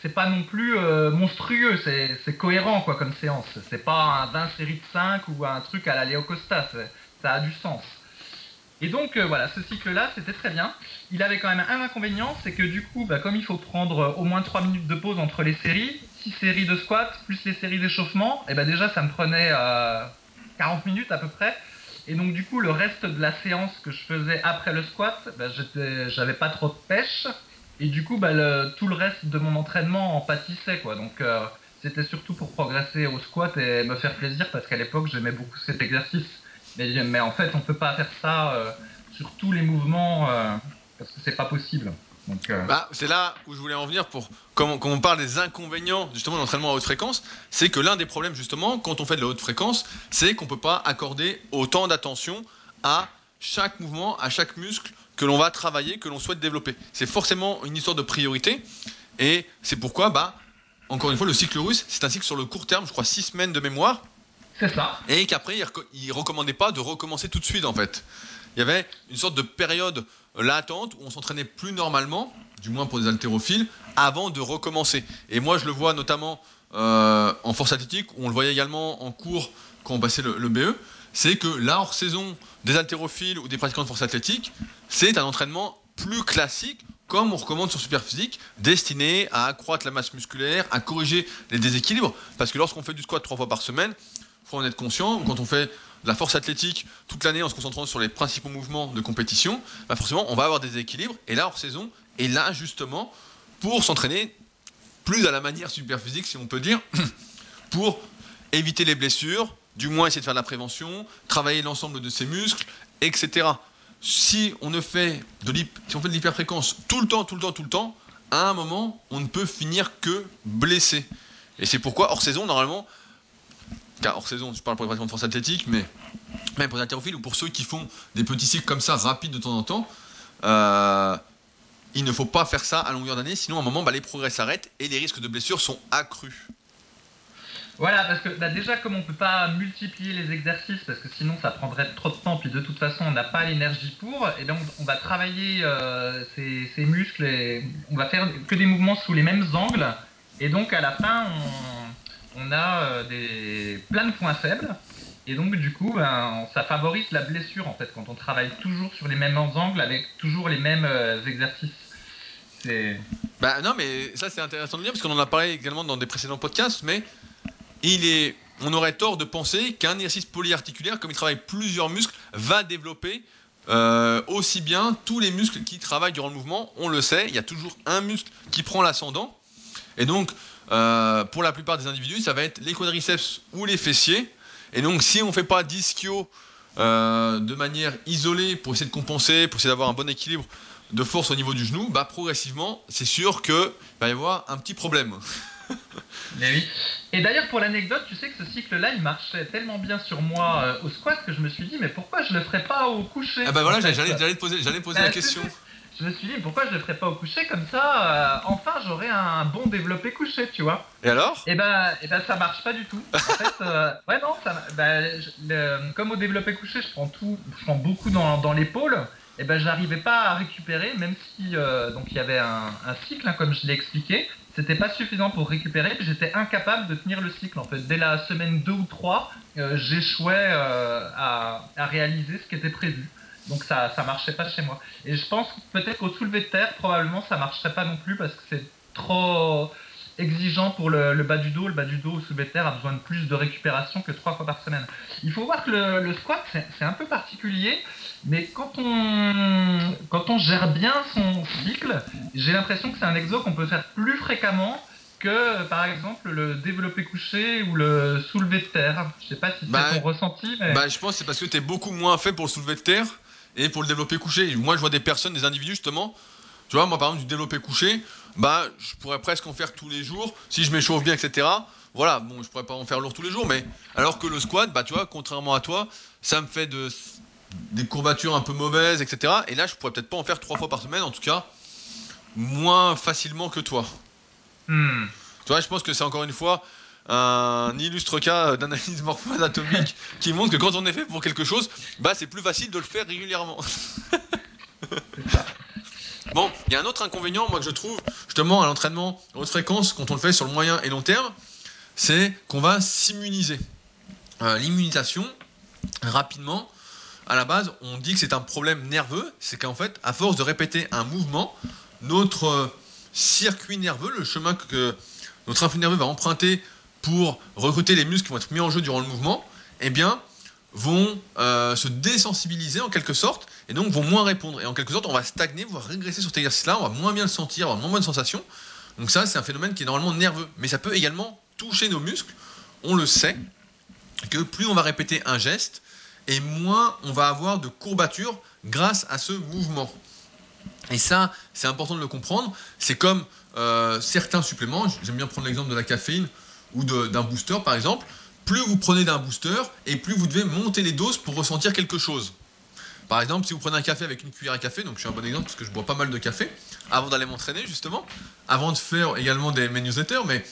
S2: C'est pas non plus monstrueux, c'est cohérent quoi comme séance. C'est pas un 20 séries de 5 ou un truc à la Léo Costa, ça a du sens. Et donc euh, voilà, ce cycle-là, c'était très bien. Il avait quand même un inconvénient, c'est que du coup, bah, comme il faut prendre euh, au moins 3 minutes de pause entre les séries, 6 séries de squat, plus les séries d'échauffement, et bah déjà ça me prenait 40 euh, minutes à peu près. Et donc du coup, le reste de la séance que je faisais après le squat, bah, j'avais pas trop de pêche. Et du coup, bah, tout le reste de mon entraînement en pâtissait. Quoi. Donc c'était surtout pour progresser au squat et me faire plaisir parce qu'à l'époque, j'aimais beaucoup cet exercice. Mais, en fait, on peut pas faire ça euh, sur tous les mouvements euh, parce que c'est pas possible.
S1: Euh, bah, c'est là où je voulais en venir pour quand, on parle des inconvénients justement de l'entraînement à haute fréquence, c'est que l'un des problèmes justement quand on fait de la haute fréquence, c'est qu'on ne peut pas accorder autant d'attention à chaque mouvement, à chaque muscle que l'on va travailler, que l'on souhaite développer. C'est forcément une histoire de priorité et c'est pourquoi, bah, encore une fois, le cycle russe, c'est un cycle sur le court terme, je crois 6 semaines de mémoire,
S2: c'est ça.
S1: Et qu'après, il, ne recommandait pas de recommencer tout de suite, en fait. Il y avait une sorte de période latente où on s'entraînait plus normalement, du moins pour des haltérophiles, avant de recommencer. Et moi, je le vois notamment euh, en force athlétique, où on le voyait également en cours quand on passait le, BE, c'est que là, hors saison, des haltérophiles ou des pratiquants de force athlétique, c'est un entraînement plus classique, comme on recommande sur Superphysique, destiné à accroître la masse musculaire, à corriger les déséquilibres. Parce que lorsqu'on fait du squat trois fois par semaine, faut en être conscient. Quand on fait la force athlétique toute l'année en se concentrant sur les principaux mouvements de compétition, bah forcément, on va avoir des équilibres. Et là, hors saison, et là, justement, pour s'entraîner plus à la manière super physique, si on peut dire, *clears throat* pour éviter les blessures, du moins essayer de faire de la prévention, travailler l'ensemble de ses muscles, etc. Si on ne fait de si l'hyperfréquence tout le temps, tout le temps, tout le temps, à un moment, on ne peut finir que blessé. Et c'est pourquoi, hors saison, normalement, car hors saison, je parle pour les pratiquants de force athlétique, mais même pour les haltérophiles ou pour ceux qui font des petits cycles comme ça, rapides de temps en temps, euh, il ne faut pas faire ça à longueur d'année, sinon à un moment, bah, les progrès s'arrêtent et les risques de blessures sont accrus.
S2: Voilà, parce que bah, déjà, comme on ne peut pas multiplier les exercices, parce que sinon ça prendrait trop de temps, puis de toute façon on n'a pas l'énergie pour, et donc on va travailler euh, ces, muscles, et on va faire que des mouvements sous les mêmes angles, et donc à la fin on, on a euh, des, plein de points faibles. Et donc, du coup, ben, ça favorise la blessure, en fait, quand on travaille toujours sur les mêmes angles avec toujours les mêmes euh, exercices. C'est...
S1: Bah non, mais ça c'est intéressant de dire parce qu'on en a parlé également dans des précédents podcasts, mais il est, on aurait tort de penser qu'un exercice polyarticulaire, comme il travaille plusieurs muscles, va développer euh, aussi bien tous les muscles qui travaillent durant le mouvement. On le sait, il y a toujours un muscle qui prend l'ascendant, et donc euh, pour la plupart des individus, ça va être les quadriceps ou les fessiers. Et donc si on ne fait pas d'ischio euh, de manière isolée pour essayer de compenser, pour essayer d'avoir un bon équilibre de force au niveau du genou, bah progressivement, c'est sûr qu'il va y avoir un petit problème. *laughs*
S2: Mais oui. Et d'ailleurs, pour l'anecdote, tu sais que ce cycle-là, il marchait tellement bien sur moi euh, au squat que je me suis dit, mais pourquoi je le ferais pas au coucher
S1: Ah bah voilà, j'allais poser, poser
S2: Bah,
S1: la question.
S2: Je me suis dit, pourquoi je le ferais pas au coucher Comme ça, euh, enfin, j'aurais un bon développé couché, tu vois.
S1: Et alors?
S2: Et ben, et ben, ça marche pas du tout. En *laughs* fait, euh, ouais, non, ça, bah, je- le- comme au développé couché, je prends tout, je prends beaucoup dans, dans l'épaule. Et ben, j'arrivais pas à récupérer, même si euh, donc il y avait un, un cycle, hein, comme je l'ai expliqué. C'était pas suffisant pour récupérer. puis J'étais incapable de tenir le cycle. En fait, dès la semaine 2 ou 3, euh, j'échouais à, à réaliser ce qui était prévu. Donc ça, ça marchait pas chez moi. Et je pense peut-être qu'au soulevé de terre, probablement ça marcherait pas non plus parce que c'est trop exigeant pour le, le bas du dos. Le bas du dos au soulevé de terre a besoin de plus de récupération que trois fois par semaine. Il faut voir que le, le squat, c'est un peu particulier, mais quand on, quand on gère bien son cycle, j'ai l'impression que c'est un exo qu'on peut faire plus fréquemment que par exemple le développé couché ou le soulevé de terre. Je sais pas si c'est
S1: Bah,
S2: ton ressenti, mais...
S1: Bah, je pense que c'est parce que tu es beaucoup moins fait pour le soulever de terre et pour le développer couché. Moi, je vois des personnes, des individus justement. Tu vois, moi par exemple, du développé couché, bah, je pourrais presque en faire tous les jours si je m'échauffe bien, etc. Voilà, bon, je pourrais pas en faire lourd tous les jours, mais alors que le squat, bah, tu vois, contrairement à toi, ça me fait de, des courbatures un peu mauvaises, etc. Et là, je pourrais peut-être pas en faire trois fois par semaine, en tout cas, moins facilement que toi.
S2: Hmm.
S1: Tu vois, je pense que c'est encore une fois un illustre cas d'analyse morpho-anatomique *laughs* qui montre que quand on est fait pour quelque chose, bah c'est plus facile de le faire régulièrement. *laughs* Bon, il y a un autre inconvénient, moi que je trouve justement à l'entraînement haute fréquence quand on le fait sur le moyen et long terme, c'est qu'on va s'immuniser. Euh, L'immunisation, rapidement, à la base, on dit que c'est un problème nerveux, c'est qu'en fait, à force de répéter un mouvement, notre euh, circuit nerveux, le chemin que notre influx nerveux va emprunter pour recruter les muscles qui vont être mis en jeu durant le mouvement, eh bien, vont euh, se désensibiliser en quelque sorte et donc vont moins répondre. Et en quelque sorte, on va stagner, voire régresser sur cet exercice-là, on va moins bien le sentir, avoir moins bonne sensation. Donc ça, c'est un phénomène qui est normalement nerveux. Mais ça peut également toucher nos muscles. On le sait que plus on va répéter un geste, et moins on va avoir de courbatures grâce à ce mouvement. Et ça, c'est important de le comprendre. C'est comme euh, certains suppléments, j'aime bien prendre l'exemple de la caféine ou d'un booster par exemple. Plus vous prenez d'un booster et plus vous devez monter les doses pour ressentir quelque chose. Par exemple, si vous prenez un café avec une cuillère à café, donc je suis un bon exemple parce que je bois pas mal de café, avant d'aller m'entraîner justement, avant de faire également des mes newsletters, mais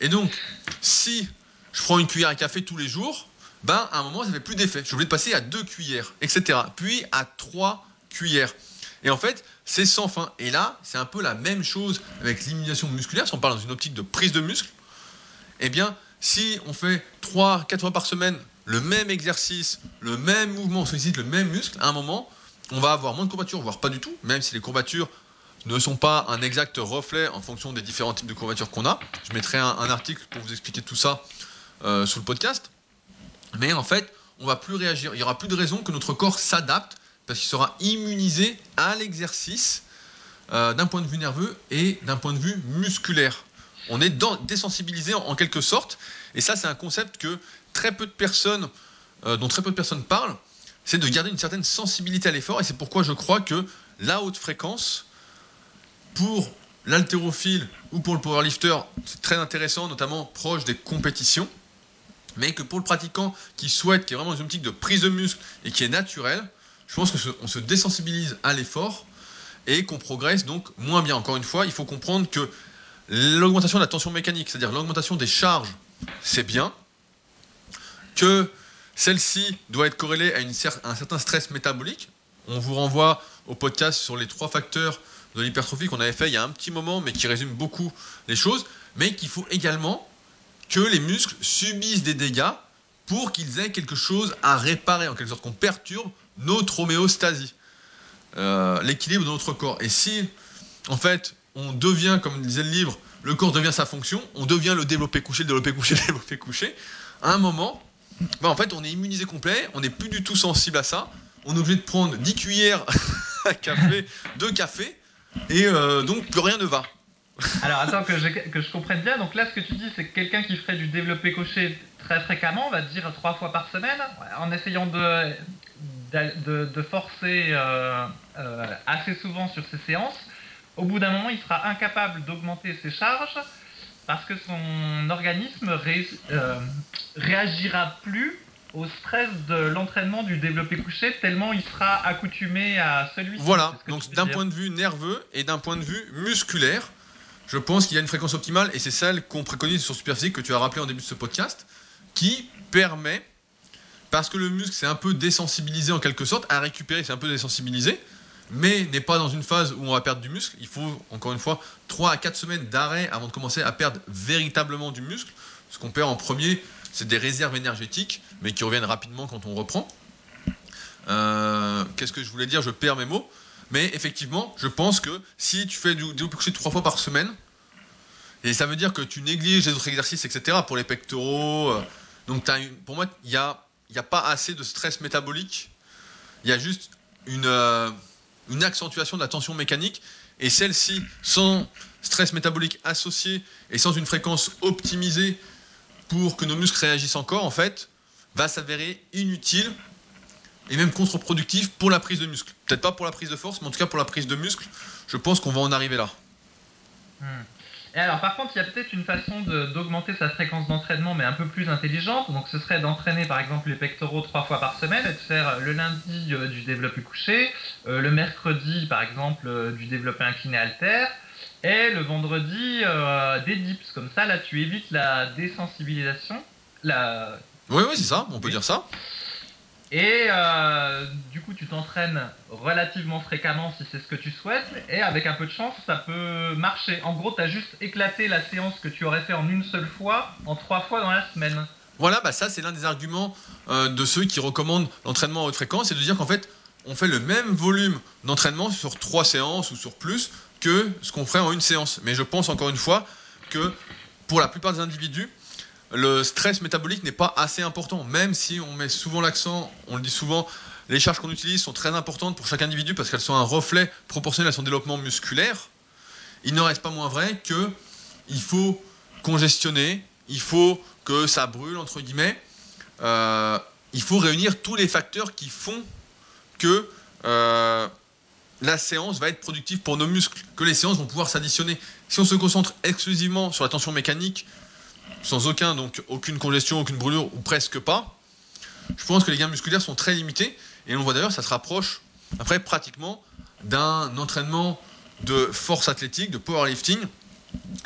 S1: et donc si je prends une cuillère à café tous les jours, ben à un moment ça fait plus d'effet. Je de passer à deux cuillères, etc. Puis à trois cuillères. Et en fait, c'est sans fin. Et là, c'est un peu la même chose avec l'immunisation musculaire, si on parle dans une optique de prise de muscle. Eh bien, si on fait 3-4 fois par semaine le même exercice, le même mouvement, on sollicite le même muscle, à un moment, on va avoir moins de courbatures, voire pas du tout, même si les courbatures ne sont pas un exact reflet en fonction des différents types de courbatures qu'on a. Je mettrai un, un article pour vous expliquer tout ça euh, sous le podcast. Mais en fait, on va plus réagir. Il n'y aura plus de raison que notre corps s'adapte parce qu'il sera immunisé à l'exercice euh, d'un point de vue nerveux et d'un point de vue musculaire. On est désensibilisé en, quelque sorte. Et ça, c'est un concept que très peu de personnes, euh, dont très peu de personnes parlent, c'est de garder une certaine sensibilité à l'effort. Et c'est pourquoi je crois que la haute fréquence, pour l'haltérophile ou pour le powerlifter, c'est très intéressant, notamment proche des compétitions. Mais que pour le pratiquant qui souhaite, qui est vraiment une optique de prise de muscle et qui est naturel, je pense qu'on se désensibilise à l'effort et qu'on progresse donc moins bien. Encore une fois, il faut comprendre que l'augmentation de la tension mécanique, c'est-à-dire l'augmentation des charges, c'est bien, que celle-ci doit être corrélée à un certain stress métabolique. On vous renvoie au podcast sur les trois facteurs de l'hypertrophie qu'on avait fait il y a un petit moment, mais qui résume beaucoup les choses, mais qu'il faut également que les muscles subissent des dégâts pour qu'ils aient quelque chose à réparer, en quelque sorte, qu'on perturbe notre homéostasie, euh, l'équilibre de notre corps. Et si, en fait, on devient, comme disait le livre, le corps devient sa fonction, on devient le développé couché, le développé couché, le *laughs* développé couché, à un moment, bah, en fait, on est immunisé complet, on n'est plus du tout sensible à ça, on est obligé de prendre 10 cuillères *laughs* à café, de café, et euh, donc plus rien ne va.
S2: Alors attends que *laughs* je, que je comprenne bien. Donc là, ce que tu dis, c'est que quelqu'un qui ferait du développé couché très fréquemment, on va dire trois fois par semaine, en essayant de, de, de forcer euh, euh, assez souvent sur ses séances, au bout d'un moment, il sera incapable d'augmenter ses charges parce que son organisme ré, euh, réagira plus au stress de l'entraînement du développé couché tellement il sera accoutumé à celui-ci.
S1: Voilà,
S2: ce
S1: donc d'un point de vue nerveux et d'un point de vue musculaire, je pense qu'il y a une fréquence optimale et c'est celle qu'on préconise sur Superphysique que tu as rappelé en début de ce podcast, qui permet, parce que le muscle s'est un peu désensibilisé en quelque sorte, à récupérer, c'est un peu désensibilisé, mais n'est pas dans une phase où on va perdre du muscle. Il faut, encore une fois, 3 à 4 semaines d'arrêt avant de commencer à perdre véritablement du muscle. Ce qu'on perd en premier, c'est des réserves énergétiques, mais qui reviennent rapidement quand on reprend. Euh, Qu'est-ce que je voulais dire? Je perds mes mots. Mais effectivement, je pense que si tu fais du développé couché trois fois par semaine, et ça veut dire que tu négliges les autres exercices, etc., pour les pectoraux, euh, donc t'as une- pour moi, il n'y a, y a pas assez de stress métabolique, il y a juste une, euh, une accentuation de la tension mécanique, et celle-ci, sans stress métabolique associé et sans une fréquence optimisée pour que nos muscles réagissent encore, en fait, va s'avérer inutile et même contre-productif pour la prise de muscle. Peut-être pas pour la prise de force, mais en tout cas pour la prise de muscle, je pense qu'on va en arriver là.
S2: Hmm. Et alors, par contre, il y a peut-être une façon d'augmenter sa fréquence d'entraînement, mais un peu plus intelligente. Donc, ce serait d'entraîner, par exemple, les pectoraux trois fois par semaine, et de faire le lundi euh, du développé couché, euh, le mercredi, par exemple, euh, du développé incliné haltère, et le vendredi euh, des dips. Comme ça, là, tu évites la désensibilisation. La...
S1: Oui, oui, c'est ça, on peut dire ça.
S2: Et euh, du coup, tu t'entraînes relativement fréquemment si c'est ce que tu souhaites, et avec un peu de chance, ça peut marcher. En gros, tu as juste éclaté la séance que tu aurais fait en une seule fois, en trois fois dans la semaine.
S1: Voilà, bah ça c'est l'un des arguments euh, de ceux qui recommandent l'entraînement à haute fréquence, c'est de dire qu'en fait, on fait le même volume d'entraînement sur trois séances ou sur plus que ce qu'on ferait en une séance. Mais je pense encore une fois que pour la plupart des individus, le stress métabolique n'est pas assez important, même si on met souvent l'accent, on le dit souvent, les charges qu'on utilise sont très importantes pour chaque individu parce qu'elles sont un reflet proportionnel à son développement musculaire. Il n'en reste pas moins vrai que il faut congestionner, il faut que ça brûle entre guillemets. Euh, il faut réunir tous les facteurs qui font que euh, la séance va être productive pour nos muscles, que les séances vont pouvoir s'additionner. Si on se concentre exclusivement sur la tension mécanique, sans aucun, aucune congestion, aucune brûlure, ou presque pas, je pense que les gains musculaires sont très limités. Et on voit d'ailleurs, ça se rapproche après pratiquement d'un entraînement de force athlétique, de powerlifting.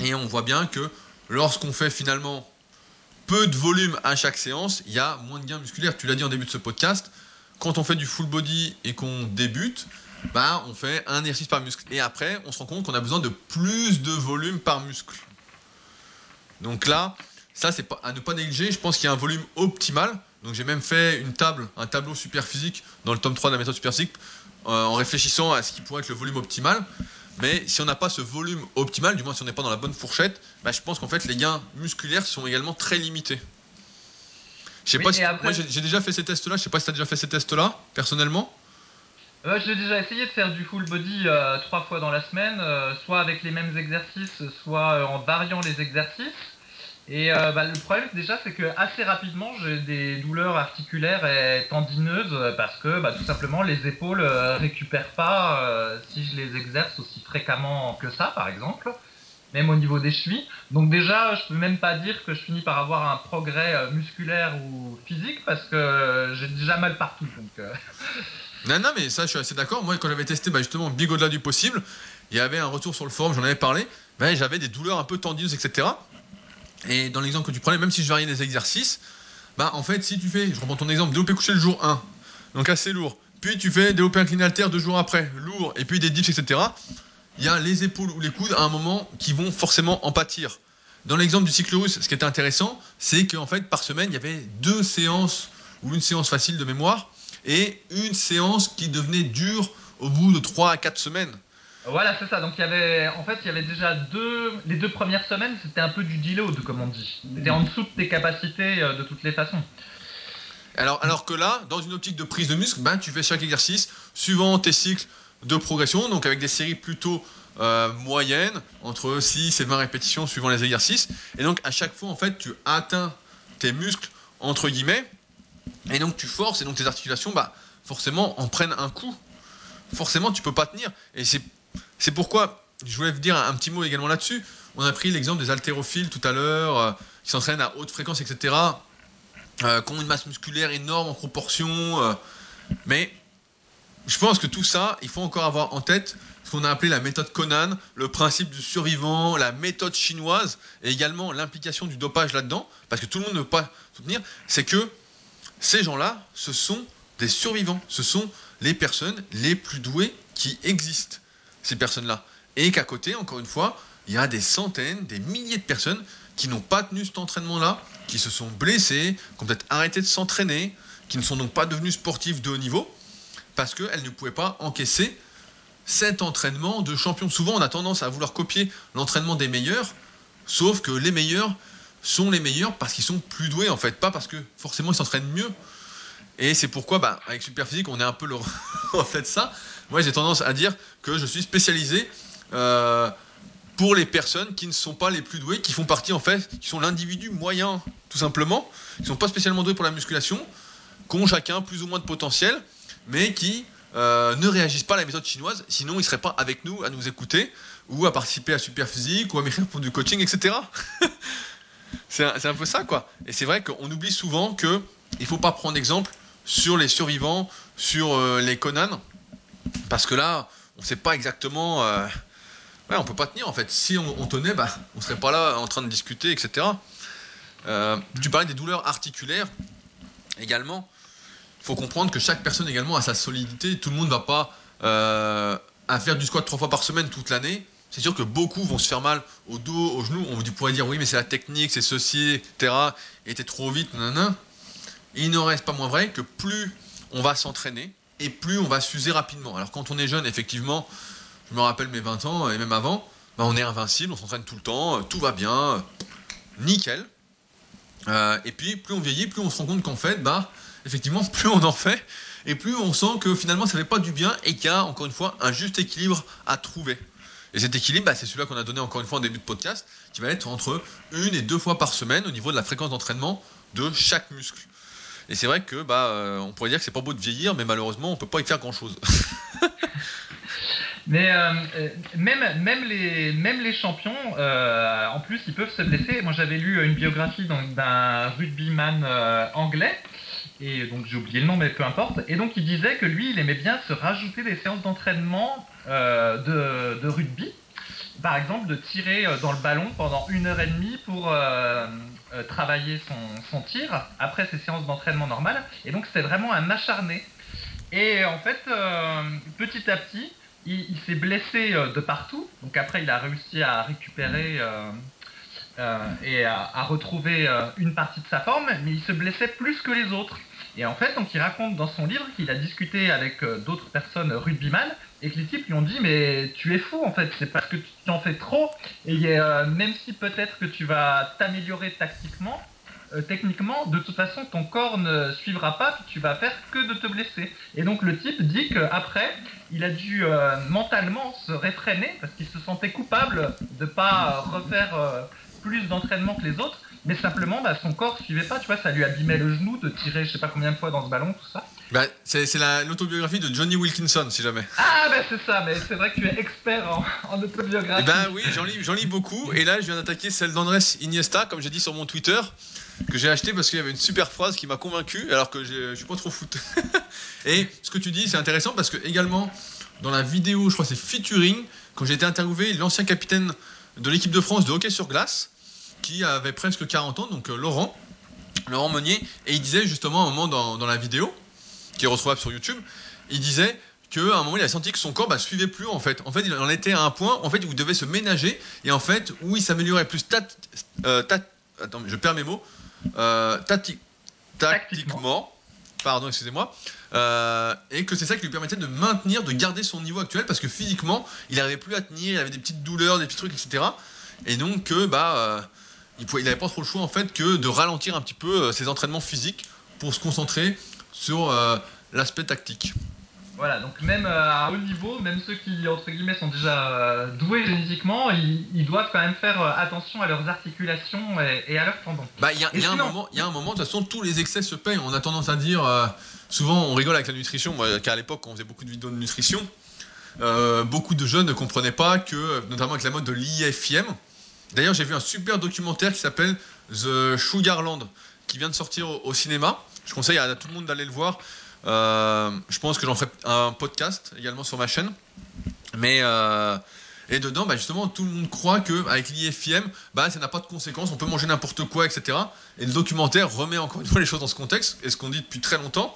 S1: Et on voit bien que lorsqu'on fait finalement peu de volume à chaque séance, il y a moins de gains musculaires. Tu l'as dit en début de ce podcast, quand on fait du full body et qu'on débute, bah, on fait un exercice par muscle. Et après, on se rend compte qu'on a besoin de plus de volume par muscle. Donc là, ça c'est à ne pas négliger. Je pense qu'il y a un volume optimal. Donc j'ai même fait une table, un tableau super physique dans le tome 3 de la méthode super physique euh, en réfléchissant à ce qui pourrait être le volume optimal. Mais si on n'a pas ce volume optimal, du moins si on n'est pas dans la bonne fourchette, bah, je pense qu'en fait les gains musculaires sont également très limités. Je sais
S2: Oui,
S1: pas si
S2: après-
S1: moi j'ai déjà fait ces tests-là. Je sais pas si tu as déjà fait ces tests-là personnellement.
S2: Euh, J'ai déjà essayé de faire du full body euh, trois fois dans la semaine, euh, soit avec les mêmes exercices, soit en variant les exercices. Et euh, bah, le problème déjà c'est que assez rapidement j'ai des douleurs articulaires et tendineuses parce que bah, tout simplement les épaules euh, récupèrent pas euh, si je les exerce aussi fréquemment que ça par exemple, même au niveau des chevilles. Donc déjà je peux même pas dire que je finis par avoir un progrès musculaire ou physique parce que j'ai déjà mal partout. *laughs*
S1: Non, non, mais ça, je suis assez d'accord. Moi, quand j'avais testé bah, justement Big au-delà du possible, il y avait un retour sur le forum, j'en avais parlé. bah, j'avais des douleurs un peu tendineuses, etc. Et dans l'exemple que tu prenais, même si je variais les exercices, bah, en fait, si tu fais, je reprends ton exemple, développé couché le jour 1, donc assez lourd. Puis tu fais développé incliné haltère deux jours après, lourd, et puis des dips, etc. Il y a les épaules ou les coudes à un moment qui vont forcément en pâtir. dans l'exemple du cycle russe, ce qui était intéressant, c'est qu'en fait, par semaine, il y avait deux séances ou une séance facile de mémoire et une séance qui devenait dure au bout de 3 à 4 semaines.
S2: Voilà, c'est ça. Donc il y avait, en fait, il y avait déjà deux, les deux premières semaines, c'était un peu du deload, comme on dit. C'était en dessous de tes capacités euh, de toutes les façons.
S1: Alors, que là, dans une optique de prise de muscle, ben, tu fais chaque exercice suivant tes cycles de progression, donc avec des séries plutôt euh, moyennes, entre 6 et 20 répétitions suivant les exercices. Et donc à chaque fois, en fait, tu atteins tes muscles, entre guillemets, et donc tu forces, et donc tes articulations, bah, forcément, en prennent un coup. Forcément, tu peux pas tenir. Et c'est, c'est pourquoi, je voulais vous dire un, petit mot également là-dessus. On a pris l'exemple des haltérophiles tout à l'heure, euh, qui s'entraînent à haute fréquence, etc., euh, qui ont une masse musculaire énorme en proportion. Euh, mais je pense que tout ça, il faut encore avoir en tête ce qu'on a appelé la méthode Conan, le principe du survivant, la méthode chinoise, et également l'implication du dopage là-dedans, parce que tout le monde ne peut pas soutenir, c'est que ces gens-là, ce sont des survivants, ce sont les personnes les plus douées qui existent, ces personnes-là. Et qu'à côté, encore une fois, il y a des centaines, des milliers de personnes qui n'ont pas tenu cet entraînement-là, qui se sont blessées, qui ont peut-être arrêté de s'entraîner, qui ne sont donc pas devenus sportifs de haut niveau, parce qu'elles ne pouvaient pas encaisser cet entraînement de champion. Souvent, on a tendance à vouloir copier l'entraînement des meilleurs, sauf que les meilleurs sont les meilleurs parce qu'ils sont plus doués, en fait, pas parce que forcément ils s'entraînent mieux. Et c'est pourquoi, bah, avec Superphysique, on est un peu le *laughs* reflet de ça. Moi, j'ai tendance à dire que je suis spécialisé euh, pour les personnes qui ne sont pas les plus douées, qui font partie, en fait, qui sont l'individu moyen, tout simplement, qui ne sont pas spécialement doués pour la musculation, qui ont chacun plus ou moins de potentiel, mais qui euh, ne réagissent pas à la méthode chinoise, sinon ils ne seraient pas avec nous à nous écouter, ou à participer à Superphysique, ou à m'écrire pour du coaching, etc. *laughs* c'est un, un, peu ça, quoi. Et c'est vrai qu'on oublie souvent qu'il ne faut pas prendre exemple sur les survivants, sur euh, les Conan, parce que là, on ne sait pas exactement. Euh, ouais, on peut pas tenir en fait. Si on, tenait, bah, on serait pas là en train de discuter, etc. Euh, tu parlais des douleurs articulaires également. Il faut comprendre que chaque personne également a sa solidité. Tout le monde ne va pas euh, faire du squat trois fois par semaine toute l'année. C'est sûr que beaucoup vont se faire mal au dos, au genou. On pourrait dire oui, mais c'est la technique, c'est ceci, etc. Et t'es trop vite, nanana il ne reste pas moins vrai que plus on va s'entraîner et plus on va s'user rapidement. Alors quand on est jeune, effectivement, je me rappelle mes 20 ans et même avant, bah, on est invincible, on s'entraîne tout le temps, tout va bien, nickel. Euh, et puis plus on vieillit, plus on se rend compte qu'en fait, bah, effectivement, *laughs* plus on en fait, et plus on sent que finalement ça fait pas du bien et qu'il y a encore une fois un juste équilibre à trouver. Et cet équilibre, bah, c'est celui-là qu'on a donné encore une fois en début de podcast, qui va être entre une et deux fois par semaine au niveau de la fréquence d'entraînement de chaque muscle. Et c'est vrai que bah, euh, on pourrait dire que c'est pas beau de vieillir, mais malheureusement, on peut pas y faire grand chose. *laughs*
S2: mais euh, euh, même, même, les, même les champions, en plus, ils peuvent se blesser. Moi, j'avais lu une biographie d'un rugbyman anglais. Et donc j'ai oublié le nom, mais peu importe. Et donc il disait que lui, il aimait bien se rajouter des séances d'entraînement de, rugby par exemple, de tirer dans le ballon pendant une heure et demie pour travailler son, son, tir après ses séances d'entraînement normales. Et donc, c'était vraiment un acharné. Et en fait, euh, petit à petit, il, s'est blessé de partout. Donc, après, il a réussi à récupérer euh, et à, retrouver une partie de sa forme, mais il se blessait plus que les autres. Et en fait, donc, il raconte dans son livre qu'il a discuté avec euh, d'autres personnes rugbyman et que les types lui ont dit mais tu es fou en fait, c'est parce que tu en fais trop et euh, même si peut-être que tu vas t'améliorer tactiquement, euh, techniquement, de toute façon ton corps ne suivra pas, tu vas faire que de te blesser. Et donc le type dit qu'après, il a dû euh, mentalement se réfréner parce qu'il se sentait coupable de pas refaire plus d'entraînement que les autres mais simplement bah, son corps suivait pas, tu vois, ça lui abîmait le genou de tirer je sais pas combien de fois dans ce ballon, tout ça.
S1: Bah, c'est l'autobiographie de Johnny Wilkinson, si jamais.
S2: Ah, bah c'est ça, mais c'est vrai que tu es expert en, en autobiographie.
S1: Eh ben oui, j'en lis, lis beaucoup, et là je viens d'attaquer celle d'Andrés Iniesta, comme j'ai dit sur mon Twitter, que j'ai acheté parce qu'il y avait une super phrase qui m'a convaincu, alors que je suis pas trop foot. *laughs* et ce que tu dis, c'est intéressant parce que également, dans la vidéo, je crois que c'est featuring, quand j'ai été interviewé, l'ancien capitaine de l'équipe de France de hockey sur glace, qui avait presque 40 ans, donc euh, Laurent, Laurent Meunier, et il disait justement à un moment dans, dans la vidéo, qui est retrouvable sur YouTube, il disait qu'à un moment il a senti que son corps bah, suivait plus en fait. En fait, il en était à un point en fait où il devait se ménager et en fait où il s'améliorait plus tat, euh, attends, je perds mes mots, euh, tactiquement, pardon, excusez-moi, euh, et que c'est ça qui lui permettait de maintenir, de garder son niveau actuel parce que physiquement il n'arrivait plus à tenir, il avait des petites douleurs, des petits trucs, etc. Et donc bah il pouvait, il avait pas trop le choix en fait que de ralentir un petit peu euh, ses entraînements physiques pour se concentrer sur euh, l'aspect tactique.
S2: Voilà, donc même euh, à haut niveau, même ceux qui, entre guillemets, sont déjà doués génétiquement, ils, ils doivent quand même faire attention à leurs articulations et, et à leurs tendons.
S1: Bah, il y, a- y un moment, il y a un moment, de toute façon, tous les excès se payent. On a tendance à dire, euh, souvent, on rigole avec la nutrition, moi, car à l'époque, on faisait beaucoup de vidéos de nutrition. euh, beaucoup de jeunes ne comprenaient pas que, notamment avec la mode de l'IFM. D'ailleurs, j'ai vu un super documentaire qui s'appelle The Sugarland, qui vient de sortir au, cinéma. Je conseille à, tout le monde d'aller le voir. Euh, je pense que j'en ferai un podcast également sur ma chaîne. Mais euh, et dedans, bah, justement, tout le monde croit que avec l'IFM, bah, ça n'a pas de conséquences, on peut manger n'importe quoi, etc. Et le documentaire remet encore une fois les choses dans ce contexte, et ce qu'on dit depuis très longtemps,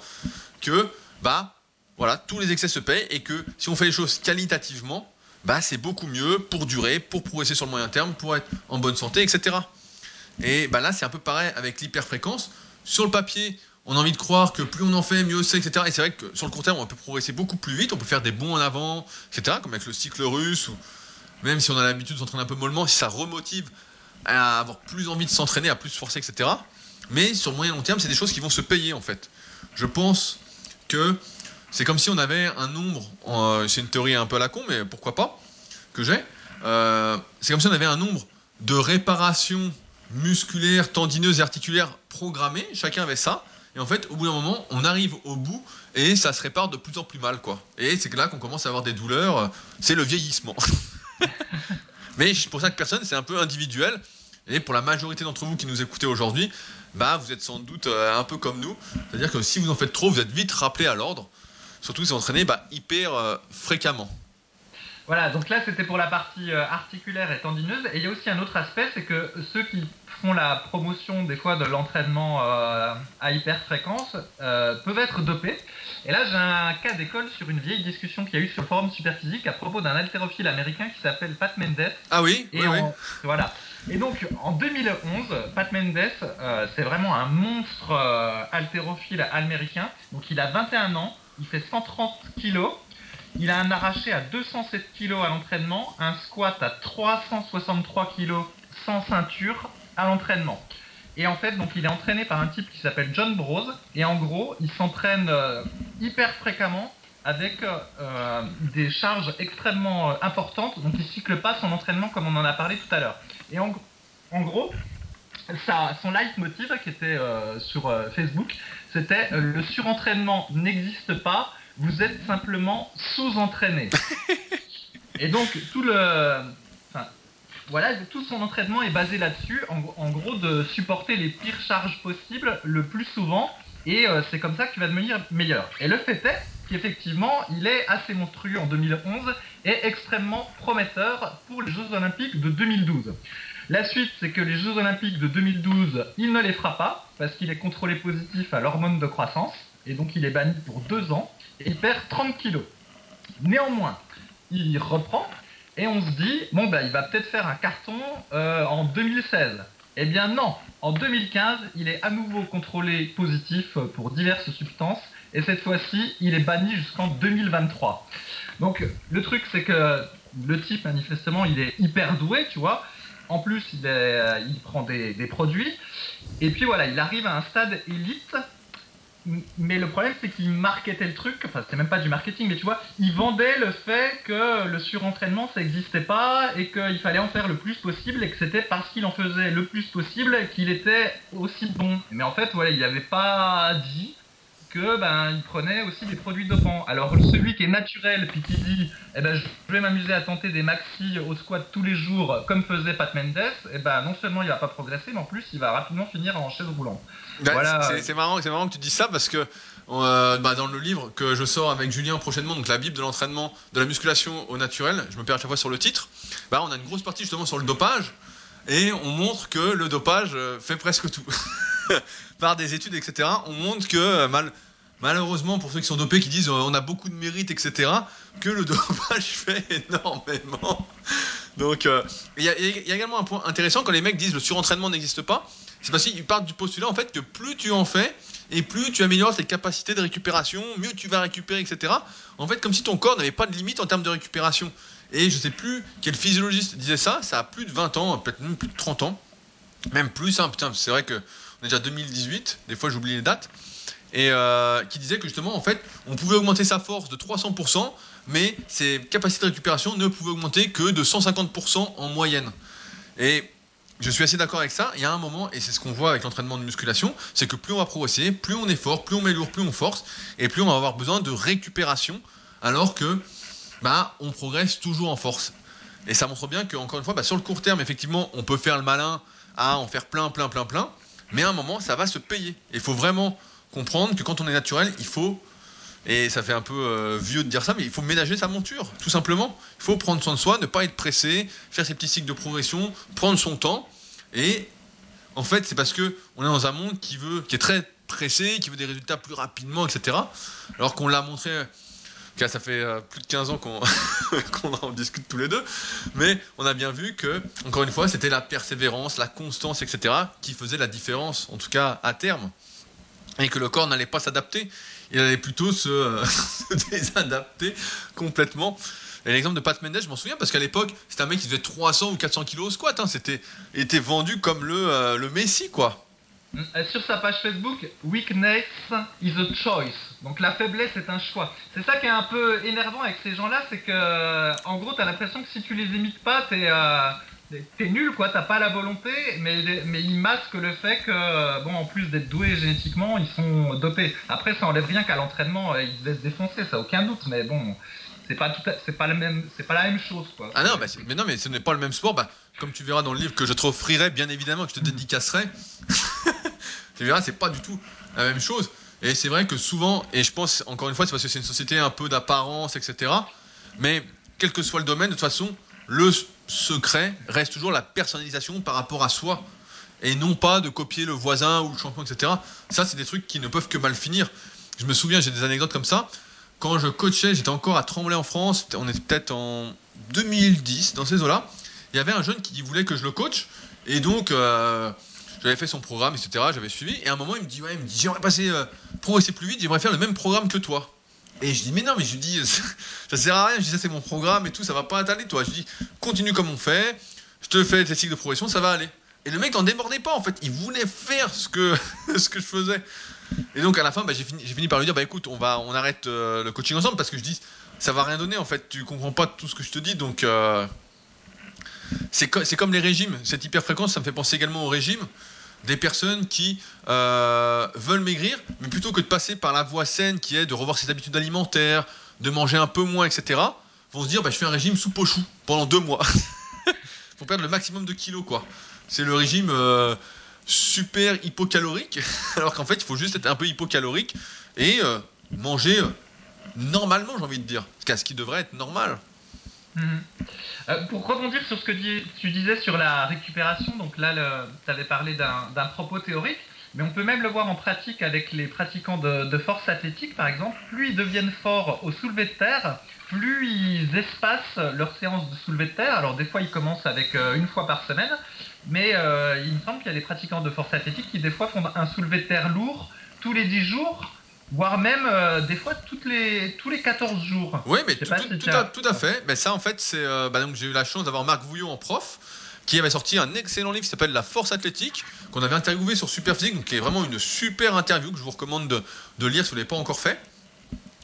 S1: que bah, voilà, tous les excès se payent, et que si on fait les choses qualitativement, bah, c'est beaucoup mieux pour durer, pour progresser sur le moyen terme, pour être en bonne santé, etc. Et bah, là, c'est un peu pareil avec l'hyperfréquence. Sur le papier, on a envie de croire que plus on en fait, mieux c'est, etc. Et c'est vrai que sur le court terme, on peut progresser beaucoup plus vite, on peut faire des bons en avant, etc. Comme avec le cycle russe, ou même si on a l'habitude de s'entraîner un peu mollement, si ça remotive à avoir plus envie de s'entraîner, à plus se forcer, etc. Mais sur le moyen long terme, c'est des choses qui vont se payer en fait. Je pense que c'est comme si on avait un nombre, euh, c'est une théorie un peu à la con, mais pourquoi pas, que j'ai. Euh, c'est comme si on avait un nombre de réparations musculaires, tendineuses et articulaires programmées, chacun avait ça, et en fait, au bout d'un moment, on arrive au bout et ça se répare de plus en plus mal, quoi. Et c'est là qu'on commence à avoir des douleurs, c'est le vieillissement. *laughs* Mais pour chaque personne, c'est un peu individuel. Et pour la majorité d'entre vous qui nous écoutez aujourd'hui, bah, vous êtes sans doute euh, un peu comme nous. C'est-à-dire que si vous en faites trop, vous êtes vite rappelé à l'ordre. Surtout si vous entraînez bah, hyper euh, fréquemment.
S2: Voilà, donc là c'était pour la partie euh, articulaire et tendineuse. Et il y a aussi un autre aspect, c'est que ceux qui font la promotion des fois de l'entraînement euh, à hyper fréquence euh, peuvent être dopés. Et là j'ai un cas d'école sur une vieille discussion qu'il y a eu sur le forum Superphysique à propos d'un haltérophile américain qui s'appelle Pat Mendes.
S1: Ah oui,
S2: Et
S1: oui, oui.
S2: voilà. Et donc en 2011, Pat Mendes, c'est vraiment un monstre haltérophile américain. Donc il a 21 ans, il fait 130 kilos. Il a un arraché à 207 kilos à l'entraînement, un squat à 363 kilos sans ceinture à l'entraînement. Et en fait, donc il est entraîné par un type qui s'appelle John Bros. Et en gros, il s'entraîne euh, hyper fréquemment avec euh, euh, des charges extrêmement importantes. Donc il cycle pas son entraînement comme on en a parlé tout à l'heure. Et en, gros, son leitmotiv qui était sur Facebook, c'était euh, le surentraînement n'existe pas, vous êtes simplement sous-entraîné. *laughs* Et donc tout le, enfin, voilà, tout son entraînement est basé là-dessus, en, en gros de supporter les pires charges possibles le plus souvent, et euh, c'est comme ça qu'il va devenir meilleur. Et le fait est qu'effectivement, il est assez monstrueux en 2011 et extrêmement prometteur pour les Jeux Olympiques de 2012. La suite, c'est que les Jeux Olympiques de 2012, il ne les fera pas parce qu'il est contrôlé positif à l'hormone de croissance et donc il est banni pour deux ans et il perd 30 kilos. Néanmoins, il reprend et on se dit bon bah il va peut-être faire un carton euh, en 2016. Eh bien non, en 2015, il est à nouveau contrôlé positif pour diverses substances et cette fois-ci, il est banni jusqu'en 2023. Donc le truc c'est que le type manifestement, il est hyper doué, tu vois. En plus, il, euh, prend des, produits. Et puis voilà, il arrive à un stade élite. Mais le problème, c'est qu'il marketait le truc. Enfin, c'est même pas du marketing, mais tu vois, il vendait le fait que le surentraînement, ça n'existait pas et qu'il fallait en faire le plus possible et que c'était parce qu'il en faisait le plus possible qu'il était aussi bon. Mais en fait, voilà, il n'avait pas dit que ben il prenait aussi des produits dopants. Alors celui qui est naturel puis qui dit eh ben je vais m'amuser à tenter des maxi au squat tous les jours comme faisait Pat Mendes, eh ben non seulement il va pas progresser mais en plus il va rapidement finir en chaise roulante. Voilà.
S1: c'est- marrant, c'est marrant que tu dis ça parce que euh, bah, dans le livre que je sors avec Julien prochainement, donc la Bible de l'entraînement, de la musculation au naturel, je me perds à chaque fois sur le titre, bah, on a une grosse partie justement sur le dopage et on montre que le dopage euh, fait presque tout. *laughs* Par des études, etc., on montre que euh, mal, malheureusement, pour ceux qui sont dopés, qui disent euh, on a beaucoup de mérite, etc., que le *laughs* dopage fait énormément. Donc, il y, a également un point intéressant quand les mecs disent le surentraînement n'existe pas. C'est parce qu'ils partent du postulat en fait que plus tu en fais et plus tu améliores tes capacités de récupération, mieux tu vas récupérer, etc. En fait, comme si ton corps n'avait pas de limite en termes de récupération. Et je sais plus quel physiologiste disait ça, ça a plus de 20 ans, peut-être même plus de 30 ans, même plus, hein, c'est vrai que on est déjà 2018, des fois j'oublie les dates, et euh, qui disait que justement, en fait, on pouvait augmenter sa force de 300%, mais ses capacités de récupération ne pouvaient augmenter que de 150% en moyenne. Et je suis assez d'accord avec ça. Il y a un moment, et c'est ce qu'on voit avec l'entraînement de musculation, c'est que plus on va progresser, plus on est fort, plus on met lourd, plus on force, et plus on va avoir besoin de récupération, alors que bah, on progresse toujours en force. Et ça montre bien qu'encore une fois, bah, sur le court terme, effectivement, on peut faire le malin à en faire plein, plein, plein, plein, mais à un moment, ça va se payer. Il faut vraiment comprendre que quand on est naturel, il faut, et ça fait un peu euh, vieux de dire ça, mais il faut ménager sa monture, tout simplement. Il faut prendre soin de soi, ne pas être pressé, faire ses petits cycles de progression, prendre son temps, et en fait, c'est parce que on est dans un monde qui veut, qui est très pressé, qui veut des résultats plus rapidement, etc. Alors qu'on l'a montré ça fait euh, plus de 15 ans *laughs* qu'on en discute tous les deux, mais on a bien vu que, encore une fois, c'était la persévérance, la constance, etc., qui faisait la différence, en tout cas à terme, et que le corps n'allait pas s'adapter, il allait plutôt se, *laughs* désadapter complètement. Et l'exemple de Pat Mendes, je m'en souviens parce qu'à l'époque, c'était un mec qui faisait 300 ou 400 kilos au squat. Hein, c'était était vendu comme le, euh, le Messi, quoi.
S2: Euh, sur sa page Facebook, Weakness is a choice. Donc la faiblesse est un choix. C'est ça qui est un peu énervant avec ces gens-là, c'est que en gros, t'as l'impression que si tu les imites pas, t'es euh, nul, quoi. T'as pas la volonté, mais, mais ils masquent le fait que, bon, en plus d'être doués génétiquement, ils sont dopés. Après, ça enlève rien qu'à l'entraînement, euh, ils devaient se défoncer, ça aucun doute, mais bon. C'est pas, c'est pas, même, c'est pas la même chose, quoi.
S1: Ah non, bah, mais non, mais ce n'est pas le même sport. Bah, comme tu verras dans le livre que je te offrirai, bien évidemment, que je te dédicacerai. *laughs* tu verras, c'est pas du tout la même chose. Et c'est vrai que souvent, et je pense, encore une fois, c'est parce que c'est une société un peu d'apparence, etc. Mais quel que soit le domaine, de toute façon, le secret reste toujours la personnalisation par rapport à soi. Et non pas de copier le voisin ou le champion, etc. Ça, c'est des trucs qui ne peuvent que mal finir. Je me souviens, j'ai des anecdotes comme ça. Quand je coachais, j'étais encore à Tremblay en France. On était peut-être en 2010, dans ces eaux-là. Il y avait un jeune qui voulait que je le coach. Et donc, euh, j'avais fait son programme, etc. J'avais suivi. Et à un moment, il me dit, ouais, il me dit, j'aimerais passer, euh, progresser plus vite, j'aimerais faire le même programme que toi. Et je dis, mais non, mais je dis, *laughs* ça sert à rien. Je dis, ça c'est mon programme et tout, ça va pas t'aller, toi. Je dis, continue comme on fait, je te fais tes cycles de progression, ça va aller. Et le mec n'en débordait pas, en fait. Il voulait faire ce que, *laughs* ce que je faisais. Et donc, à la fin, bah, j'ai fini, par lui dire, bah écoute, on, va, on arrête euh, le coaching ensemble parce que je dis, ça va rien donner, en fait. Tu comprends pas tout ce que je te dis, donc. Euh, c'est comme les régimes. Cette hyperfréquence, ça me fait penser également au régime des personnes qui euh, veulent maigrir, mais plutôt que de passer par la voie saine qui est de revoir ses habitudes alimentaires, de manger un peu moins, etc., vont se dire bah, je fais un régime sous pochou pendant deux mois. *laughs* pour perdre le maximum de kilos, quoi. C'est le régime euh, super hypocalorique, *laughs* alors qu'en fait, il faut juste être un peu hypocalorique et euh, manger normalement, j'ai envie de dire. Ce qui devrait être normal.
S2: Mhm. Euh, pour rebondir sur ce que tu disais sur la récupération, donc là, tu avais parlé d'un propos théorique, mais on peut même le voir en pratique avec les pratiquants de, force athlétique, par exemple. Plus ils deviennent forts au soulevé de terre, plus ils espacent leur séance de soulevé de terre. Alors des fois, ils commencent avec euh, une fois par semaine, mais euh, il me semble qu'il y a des pratiquants de force athlétique qui des fois font un soulevé de terre lourd tous les 10 jours voire même euh, des fois toutes les, tous les 14 jours.
S1: Oui, mais tout, à, fait. Mais ça, en fait, c'est. Euh, bah, donc j'ai eu la chance d'avoir Marc Vouillot en prof, qui avait sorti un excellent livre qui s'appelle La Force Athlétique, qu'on avait interviewé sur Superphysique, donc qui est vraiment une super interview que je vous recommande de, de lire si vous ne l'avez pas encore fait.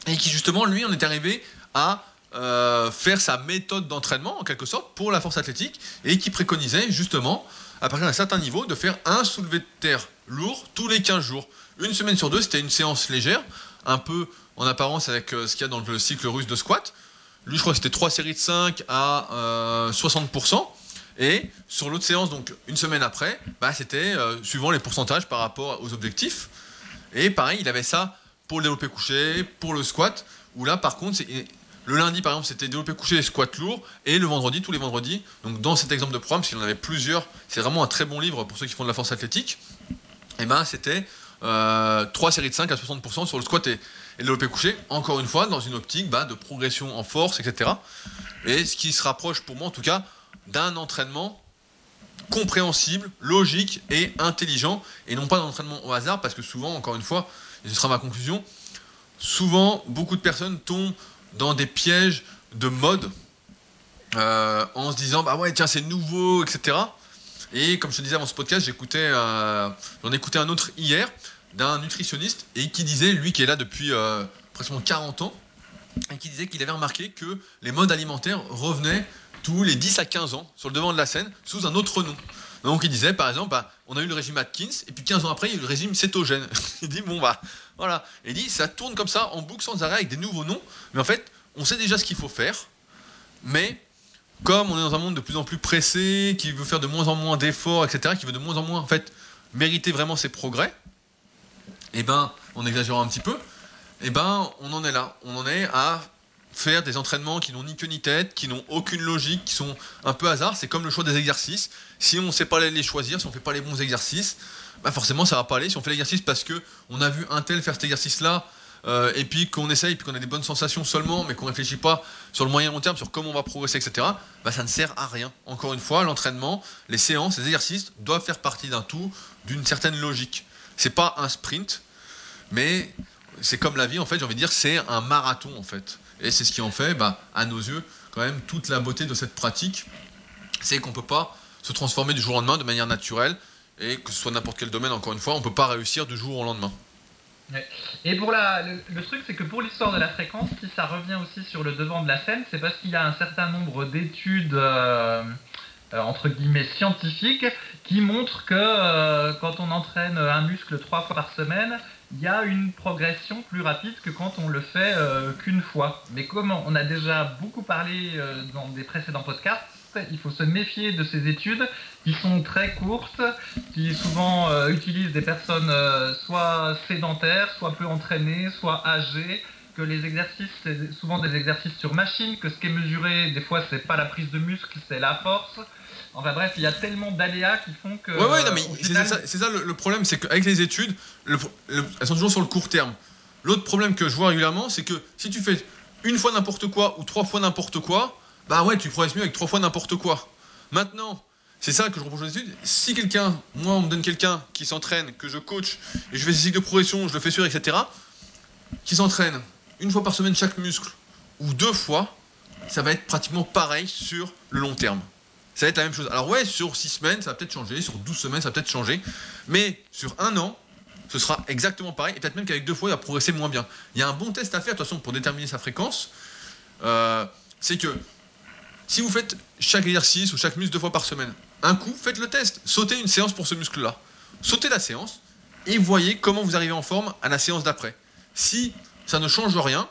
S1: Et qui, justement, lui, on est arrivé à. Euh, faire sa méthode d'entraînement en quelque sorte pour la force athlétique et qui préconisait justement à partir d'un certain niveau de faire un soulevé de terre lourd tous les 15 jours une semaine sur deux, c'était une séance légère, un peu en apparence avec euh, ce qu'il y a dans le cycle russe de squat. Lui, je crois que c'était trois séries de 5 à 60%. Euh, Et sur l'autre séance, donc une semaine après, bah, c'était euh, suivant les pourcentages par rapport aux objectifs. Et pareil, il avait ça pour le développé couché, pour le squat, où là, par contre, le lundi, par exemple, c'était développé couché et squat lourd, et le vendredi, tous les vendredis. Donc, dans cet exemple de programme, qu'il en avait plusieurs, c'est vraiment un très bon livre pour ceux qui font de la force athlétique. Et ben, c'était euh, 3 séries de 5 à 60% sur le squat et, et le développé couché, encore une fois, dans une optique bah, de progression en force, etc. Et ce qui se rapproche pour moi, en tout cas, d'un entraînement compréhensible, logique et intelligent, et non pas d'un entraînement au hasard, parce que souvent, encore une fois, et ce sera ma conclusion, souvent, beaucoup de personnes tombent dans des pièges de mode euh, en se disant bah ouais tiens c'est nouveau etc et comme je te disais avant ce podcast j'écoutais euh, j'en écoutais un autre hier d'un nutritionniste et qui disait lui qui est là depuis euh, presque 40 ans et qui disait qu'il avait remarqué que les modes alimentaires revenaient tous les 10 à 15 ans sur le devant de la scène sous un autre nom. Donc il disait par exemple bah, on a eu le régime Atkins et puis 15 ans après il y a eu le régime cétogène. *laughs* Il dit bon bah voilà et il dit ça tourne comme ça en boucle sans arrêt avec des nouveaux noms mais en fait on sait déjà ce qu'il faut faire mais comme on est dans un monde de plus en plus pressé, qui veut faire de moins en moins d'efforts, etc., qui veut de moins en moins en mériter vraiment ses progrès, eh ben, en exagérant un petit peu, eh ben, on en est là. On en est à faire des entraînements qui n'ont ni queue ni tête, qui n'ont aucune logique, qui sont un peu hasard. C'est comme le choix des exercices. Si on ne sait pas les choisir, si on ne fait pas les bons exercices, bah forcément ça va pas aller. Si on fait l'exercice parce que on a vu un tel faire cet exercice-là, euh, et puis qu'on essaye, puis qu'on a des bonnes sensations seulement, mais qu'on réfléchit pas sur le moyen long terme, sur comment on va progresser, etc., bah, ça ne sert à rien. Encore une fois, l'entraînement, les séances, les exercices doivent faire partie d'un tout, d'une certaine logique. C'est pas un sprint, mais c'est comme la vie, en fait, j'ai envie de dire, c'est un marathon, en fait. Et c'est ce qui en fait, bah, à nos yeux, quand même, toute la beauté de cette pratique, c'est qu'on peut pas se transformer du jour au lendemain de manière naturelle, et que ce soit n'importe quel domaine, encore une fois, on peut pas réussir du jour au lendemain.
S2: Et pour la, le, truc, c'est que pour l'histoire de la fréquence, si ça revient aussi sur le devant de la scène, c'est parce qu'il y a un certain nombre d'études, euh, euh, entre guillemets, scientifiques, qui montrent que euh, quand on entraîne un muscle trois fois par semaine, il y a une progression plus rapide que quand on le fait qu'une fois. Mais comme on a déjà beaucoup parlé dans des précédents podcasts, il faut se méfier de ces études qui sont très courtes, qui souvent euh, utilisent des personnes euh, soit sédentaires, soit peu entraînées, soit âgées, que les exercices, c'est souvent des exercices sur machine, que ce qui est mesuré, des fois, c'est pas la prise de muscle, c'est la force. Enfin bref, il y a tellement d'aléas qui font que.
S1: Ouais, ouais, non, mais c'est ça, le, problème, c'est qu'avec les études, elles sont toujours sur le court terme. L'autre problème que je vois régulièrement, c'est que si tu fais une fois n'importe quoi ou trois fois n'importe quoi, bah ouais, tu progresses mieux avec trois fois n'importe quoi. Maintenant, c'est ça que je reproche aux études. Si quelqu'un, moi, on me donne quelqu'un qui s'entraîne, que je coach, et je fais des cycles de progression, je le fais sur, etc., qui s'entraîne une fois par semaine chaque muscle, ou deux fois, ça va être pratiquement pareil sur le long terme. Ça va être la même chose. Alors ouais, sur six semaines, ça va peut-être changer, sur 12 semaines, ça va peut-être changer, mais sur un an, ce sera exactement pareil, et peut-être même qu'avec deux fois, il va progresser moins bien. Il y a un bon test à faire, de toute façon, pour déterminer sa fréquence. Euh, c'est que si vous faites chaque exercice ou chaque muscle deux fois par semaine, un coup, faites le test. Sautez une séance pour ce muscle-là. Sautez la séance et voyez comment vous arrivez en forme à la séance d'après. Si ça ne change rien,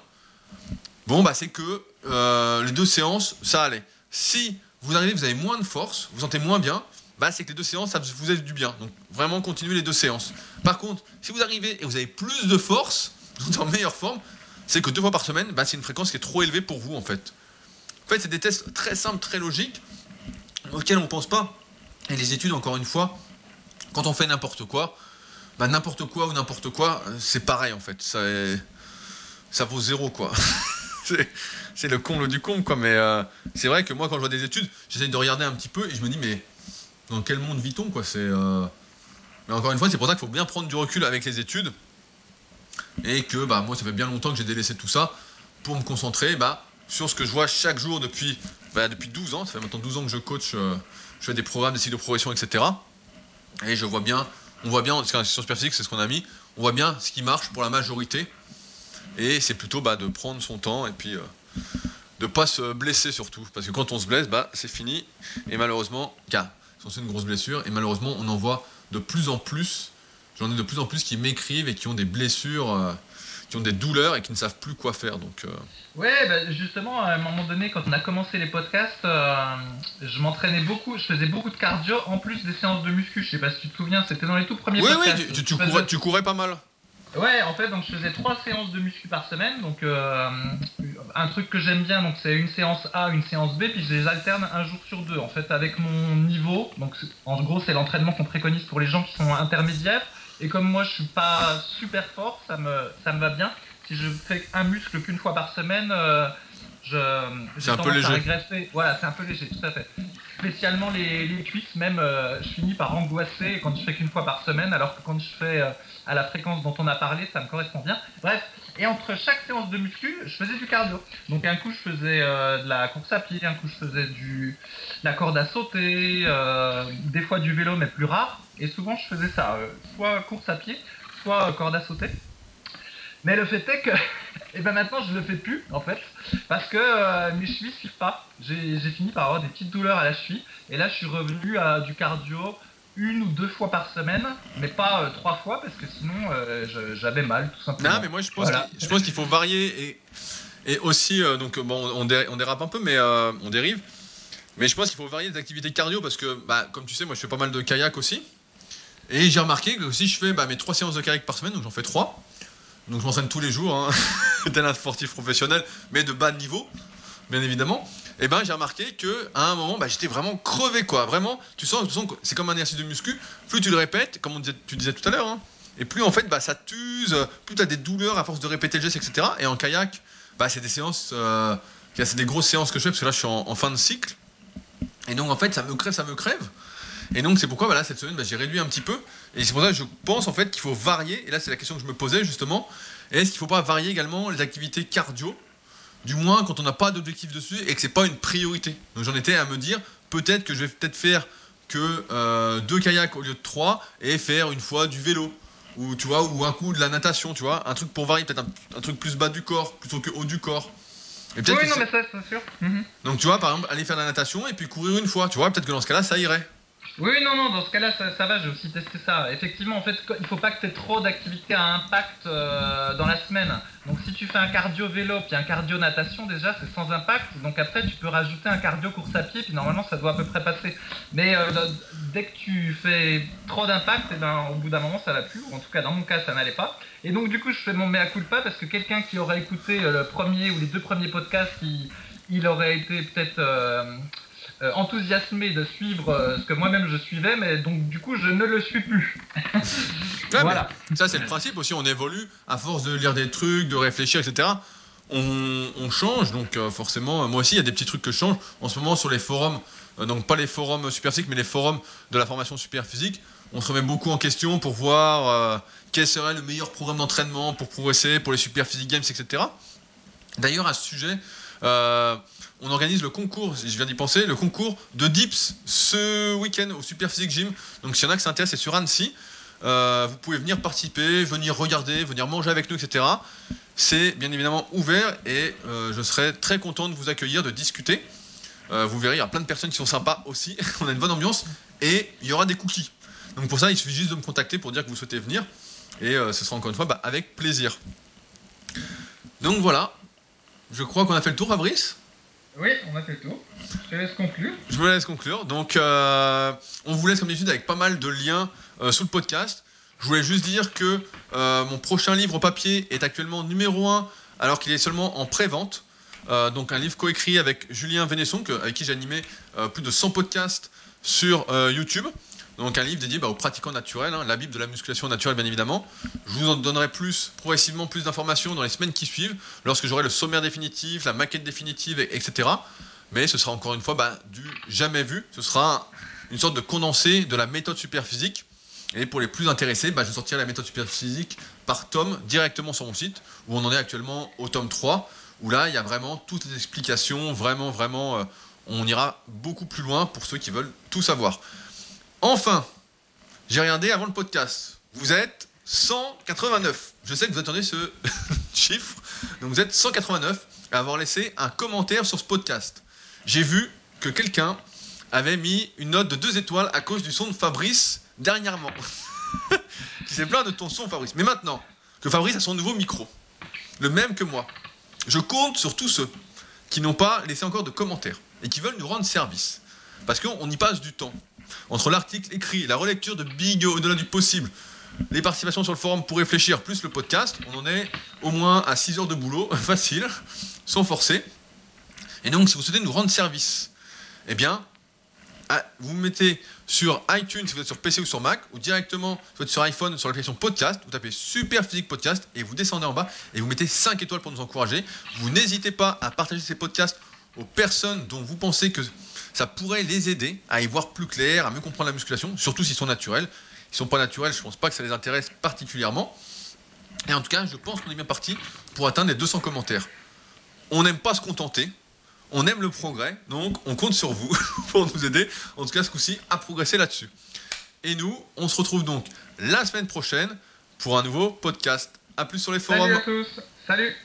S1: bon, bah, c'est que euh, les deux séances, ça allait. Si vous arrivez, vous avez moins de force, vous sentez moins bien, bah, c'est que les deux séances, ça vous aide du bien. Donc vraiment, continuez les deux séances. Par contre, si vous arrivez et vous avez plus de force, *laughs* vous êtes en meilleure forme, c'est que deux fois par semaine, bah, c'est une fréquence qui est trop élevée pour vous en fait. En fait, c'est des tests très simples, très logiques, auxquels on ne pense pas. Et les études, encore une fois, quand on fait n'importe quoi, bah, n'importe quoi ou n'importe quoi, c'est pareil en fait. Ça, ça vaut zéro quoi. *laughs* c'est le comble du comble quoi. Mais euh, c'est vrai que moi, quand je vois des études, j'essaie de regarder un petit peu et je me dis, mais dans quel monde vit-on quoi C'est. Euh, mais encore une fois, c'est pour ça qu'il faut bien prendre du recul avec les études. Et que bah, moi, ça fait bien longtemps que j'ai délaissé tout ça pour me concentrer bah, sur ce que je vois chaque jour depuis, bah, depuis 12 ans. Ça fait maintenant 12 ans que je coach, euh, je fais des programmes, des cycles de progression, etc. Et je vois bien, on voit bien, sur Superphysique, c'est ce qu'on a mis, on voit bien ce qui marche pour la majorité. Et c'est plutôt bah, de prendre son temps et puis euh, de pas se blesser surtout. Parce que quand on se blesse, bah, c'est fini. Et malheureusement, car c'est une grosse blessure, et malheureusement, on en voit de plus en plus. J'en ai de plus en plus qui m'écrivent et qui ont des blessures. Euh, qui ont des douleurs et qui ne savent plus quoi faire. Donc, euh.
S2: Ouais, bah, justement, à un moment donné, quand on a commencé les podcasts, euh, je m'entraînais beaucoup, je faisais beaucoup de cardio en plus des séances de muscu. Je sais pas si tu te souviens, c'était dans les tout premiers podcasts.
S1: Oui, tu, tu, courais, tu, courais, pas mal.
S2: Ouais, en fait, donc je faisais trois séances de muscu par semaine. Donc, euh, un truc que j'aime bien, donc c'est une séance A, une séance B, puis je les alterne un jour sur deux. En fait, avec mon niveau, donc en gros, c'est l'entraînement qu'on préconise pour les gens qui sont intermédiaires Et comme moi, je suis pas super fort, ça me, ça me va bien. Si je fais un muscle qu'une fois par semaine, euh,
S1: C'est un peu léger.
S2: régresser. Voilà, c'est un peu léger, tout à fait. Spécialement les, les cuisses, même, euh, je finis par angoisser quand je fais qu'une fois par semaine, alors que quand je fais euh, à la fréquence dont on a parlé, ça me correspond bien. Bref, et entre chaque séance de muscu, je faisais du cardio. Donc un coup, je faisais euh, de la course à pied, un coup, je faisais du, de la corde à sauter, des fois du vélo, mais plus rare. Et souvent, je faisais ça, soit course à pied, soit corde à sauter. Mais le fait est que, *laughs* et ben maintenant, je le fais plus, en fait, parce que euh, mes chevilles suivent pas. J'ai fini par avoir des petites douleurs à la cheville, et là, je suis revenu à du cardio une ou deux fois par semaine, mais pas euh, trois fois, parce que sinon, euh, j'avais mal, tout simplement.
S1: Non, mais moi je pense
S2: Voilà.
S1: qu'il faut varier et, et aussi, donc bon, on, dé- on dérape un peu, mais on dérive. Mais je pense qu'il faut varier les activités cardio parce que, bah, comme tu sais, moi je fais pas mal de kayak aussi. Et j'ai remarqué que aussi je fais bah, mes trois séances de kayak par semaine, donc j'en fais trois. Donc je m'entraîne tous les jours, hein, *laughs* tel un sportif professionnel, mais de bas niveau, bien évidemment. Et ben j'ai remarqué que à un moment, bah, j'étais vraiment crevé, quoi. Vraiment, tu sens, c'est comme un exercice de muscu. Plus tu le répètes, comme on disait, tu disais tout à l'heure, hein, et plus en fait, bah, ça t'use, plus tu as des douleurs à force de répéter le geste, etc. Et en kayak, bah, c'est des séances, euh, c'est des grosses séances que je fais parce que là je suis en, en fin de cycle. Et donc en fait, ça me crève, ça me crève. Et donc c'est pourquoi bah, là, cette semaine, bah, j'ai réduit un petit peu. Et c'est pour ça que je pense en fait qu'il faut varier. Et là, c'est la question que je me posais justement. Est-ce qu'il ne faut pas varier également les activités cardio Du moins quand on n'a pas d'objectif dessus et que c'est pas une priorité? Donc j'en étais à me dire peut-être que je vais peut-être faire que euh, deux kayaks au lieu de trois et faire une fois du vélo ou tu vois ou un coup de la natation tu vois un truc pour varier peut-être un, un truc plus bas du corps plutôt que haut du corps et
S2: Oui, non, mais ça, c'est sûr. Mhm.
S1: donc tu vois par exemple aller faire de la natation et puis courir une fois tu vois peut-être que dans ce cas-là ça irait
S2: Oui, non, non, dans ce cas-là, ça, ça va, j'ai aussi testé ça. Effectivement, en fait, il faut pas que tu aies trop d'activités à impact euh, dans la semaine. Donc, si tu fais un cardio vélo puis un cardio natation, déjà, c'est sans impact. Donc, après, tu peux rajouter un cardio course à pied, puis normalement, ça doit à peu près passer. Mais euh, dès que tu fais trop d'impact, eh ben, au bout d'un moment, ça va plus. En tout cas, dans mon cas, ça n'allait pas. Et donc, du coup, je fais mon mea culpa parce que quelqu'un qui aurait écouté euh, le premier ou les deux premiers podcasts, il, il aurait été peut-être. euh, enthousiasmé de suivre euh, ce que moi-même je suivais, mais donc du coup je ne le suis plus. *laughs*
S1: Ouais,
S2: voilà.
S1: ça c'est le principe aussi. On évolue. À force de lire des trucs de réfléchir etc on, on change. Donc euh, forcément moi aussi il y a des petits trucs que je change en ce moment sur les forums. Euh, donc pas les forums super physiques mais les forums de la formation super physique on se remet beaucoup en question pour voir euh, quel serait le meilleur programme d'entraînement pour progresser pour les super physique games etc d'ailleurs à ce sujet euh, on organise le concours, je viens d'y penser, le concours de Dips ce week-end au Super Physique Gym. Donc s'il y en a qui s'intéressent, c'est sur Annecy. Euh, vous pouvez venir participer, venir regarder, venir manger avec nous, etc. C'est bien évidemment ouvert et euh, je serai très content de vous accueillir, de discuter. Euh, vous verrez, il y a plein de personnes qui sont sympas aussi. *laughs* On a une bonne ambiance et il y aura des cookies. Donc pour ça, il suffit juste de me contacter pour dire que vous souhaitez venir et ce sera encore une fois bah, avec plaisir. Donc voilà, je crois qu'on a fait le tour, Fabrice.
S2: Oui, on a fait le tour. Je te laisse conclure.
S1: Je me laisse conclure. Donc, euh, on vous laisse comme d'habitude avec pas mal de liens euh, sous le podcast. Je voulais juste dire que euh, mon prochain livre papier est actuellement numéro 1 alors qu'il est seulement en pré-vente. Donc un livre coécrit avec Julien Vénesson, avec qui j'ai animé plus de 100 podcasts sur YouTube. Donc un livre dédié bah, aux pratiquants naturels, hein, la Bible de la musculation naturelle bien évidemment. Je vous en donnerai plus, progressivement plus d'informations dans les semaines qui suivent, lorsque j'aurai le sommaire définitif, la maquette définitive, et- etc. Mais ce sera encore une fois bah, du jamais vu. Ce sera une sorte de condensé de la méthode superphysique. Et pour les plus intéressés, bah, je sortirai la méthode superphysique par tome directement sur mon site, où on en est actuellement au tome 3, où là, il y a vraiment toutes les explications, vraiment, vraiment, euh, on ira beaucoup plus loin pour ceux qui veulent tout savoir. Enfin, j'ai regardé avant le podcast. Vous êtes 189. Je sais que vous attendez ce *laughs* chiffre. Donc vous êtes 189 à avoir laissé un commentaire sur ce podcast. J'ai vu que quelqu'un avait mis une note de 2 étoiles à cause du son de Fabrice dernièrement. *laughs* qui s'est plaint de ton son, Fabrice. Mais maintenant que Fabrice a son nouveau micro, le même que moi, je compte sur tous ceux qui n'ont pas laissé encore de commentaires et qui veulent nous rendre service. Parce qu'on y passe du temps. Entre l'article écrit, la relecture de Big au-delà du possible, les participations sur le forum pour réfléchir, plus le podcast, on en est au moins à 6 heures de boulot, *laughs* facile, sans forcer. Et donc, si vous souhaitez nous rendre service, eh bien, ah, vous mettez sur iTunes si vous êtes sur PC ou sur Mac, ou directement si vous êtes sur iPhone sur l'application podcast, vous tapez Super Physique Podcast et vous descendez en bas et vous mettez 5 étoiles pour nous encourager. Vous n'hésitez pas à partager ces podcasts aux personnes dont vous pensez que ça pourrait les aider à y voir plus clair, à mieux comprendre la musculation, surtout s'ils sont naturels. S'ils sont pas naturels, je pense pas que ça les intéresse particulièrement. Et en tout cas, je pense qu'on est bien parti pour atteindre les 200 commentaires. On n'aime pas se contenter, on aime le progrès, donc on compte sur vous *laughs* pour nous aider, en tout cas ce coup-ci, à progresser là-dessus. Et nous, on se retrouve donc la semaine prochaine pour un nouveau podcast. A plus sur les forums.
S2: Salut à tous. Salut.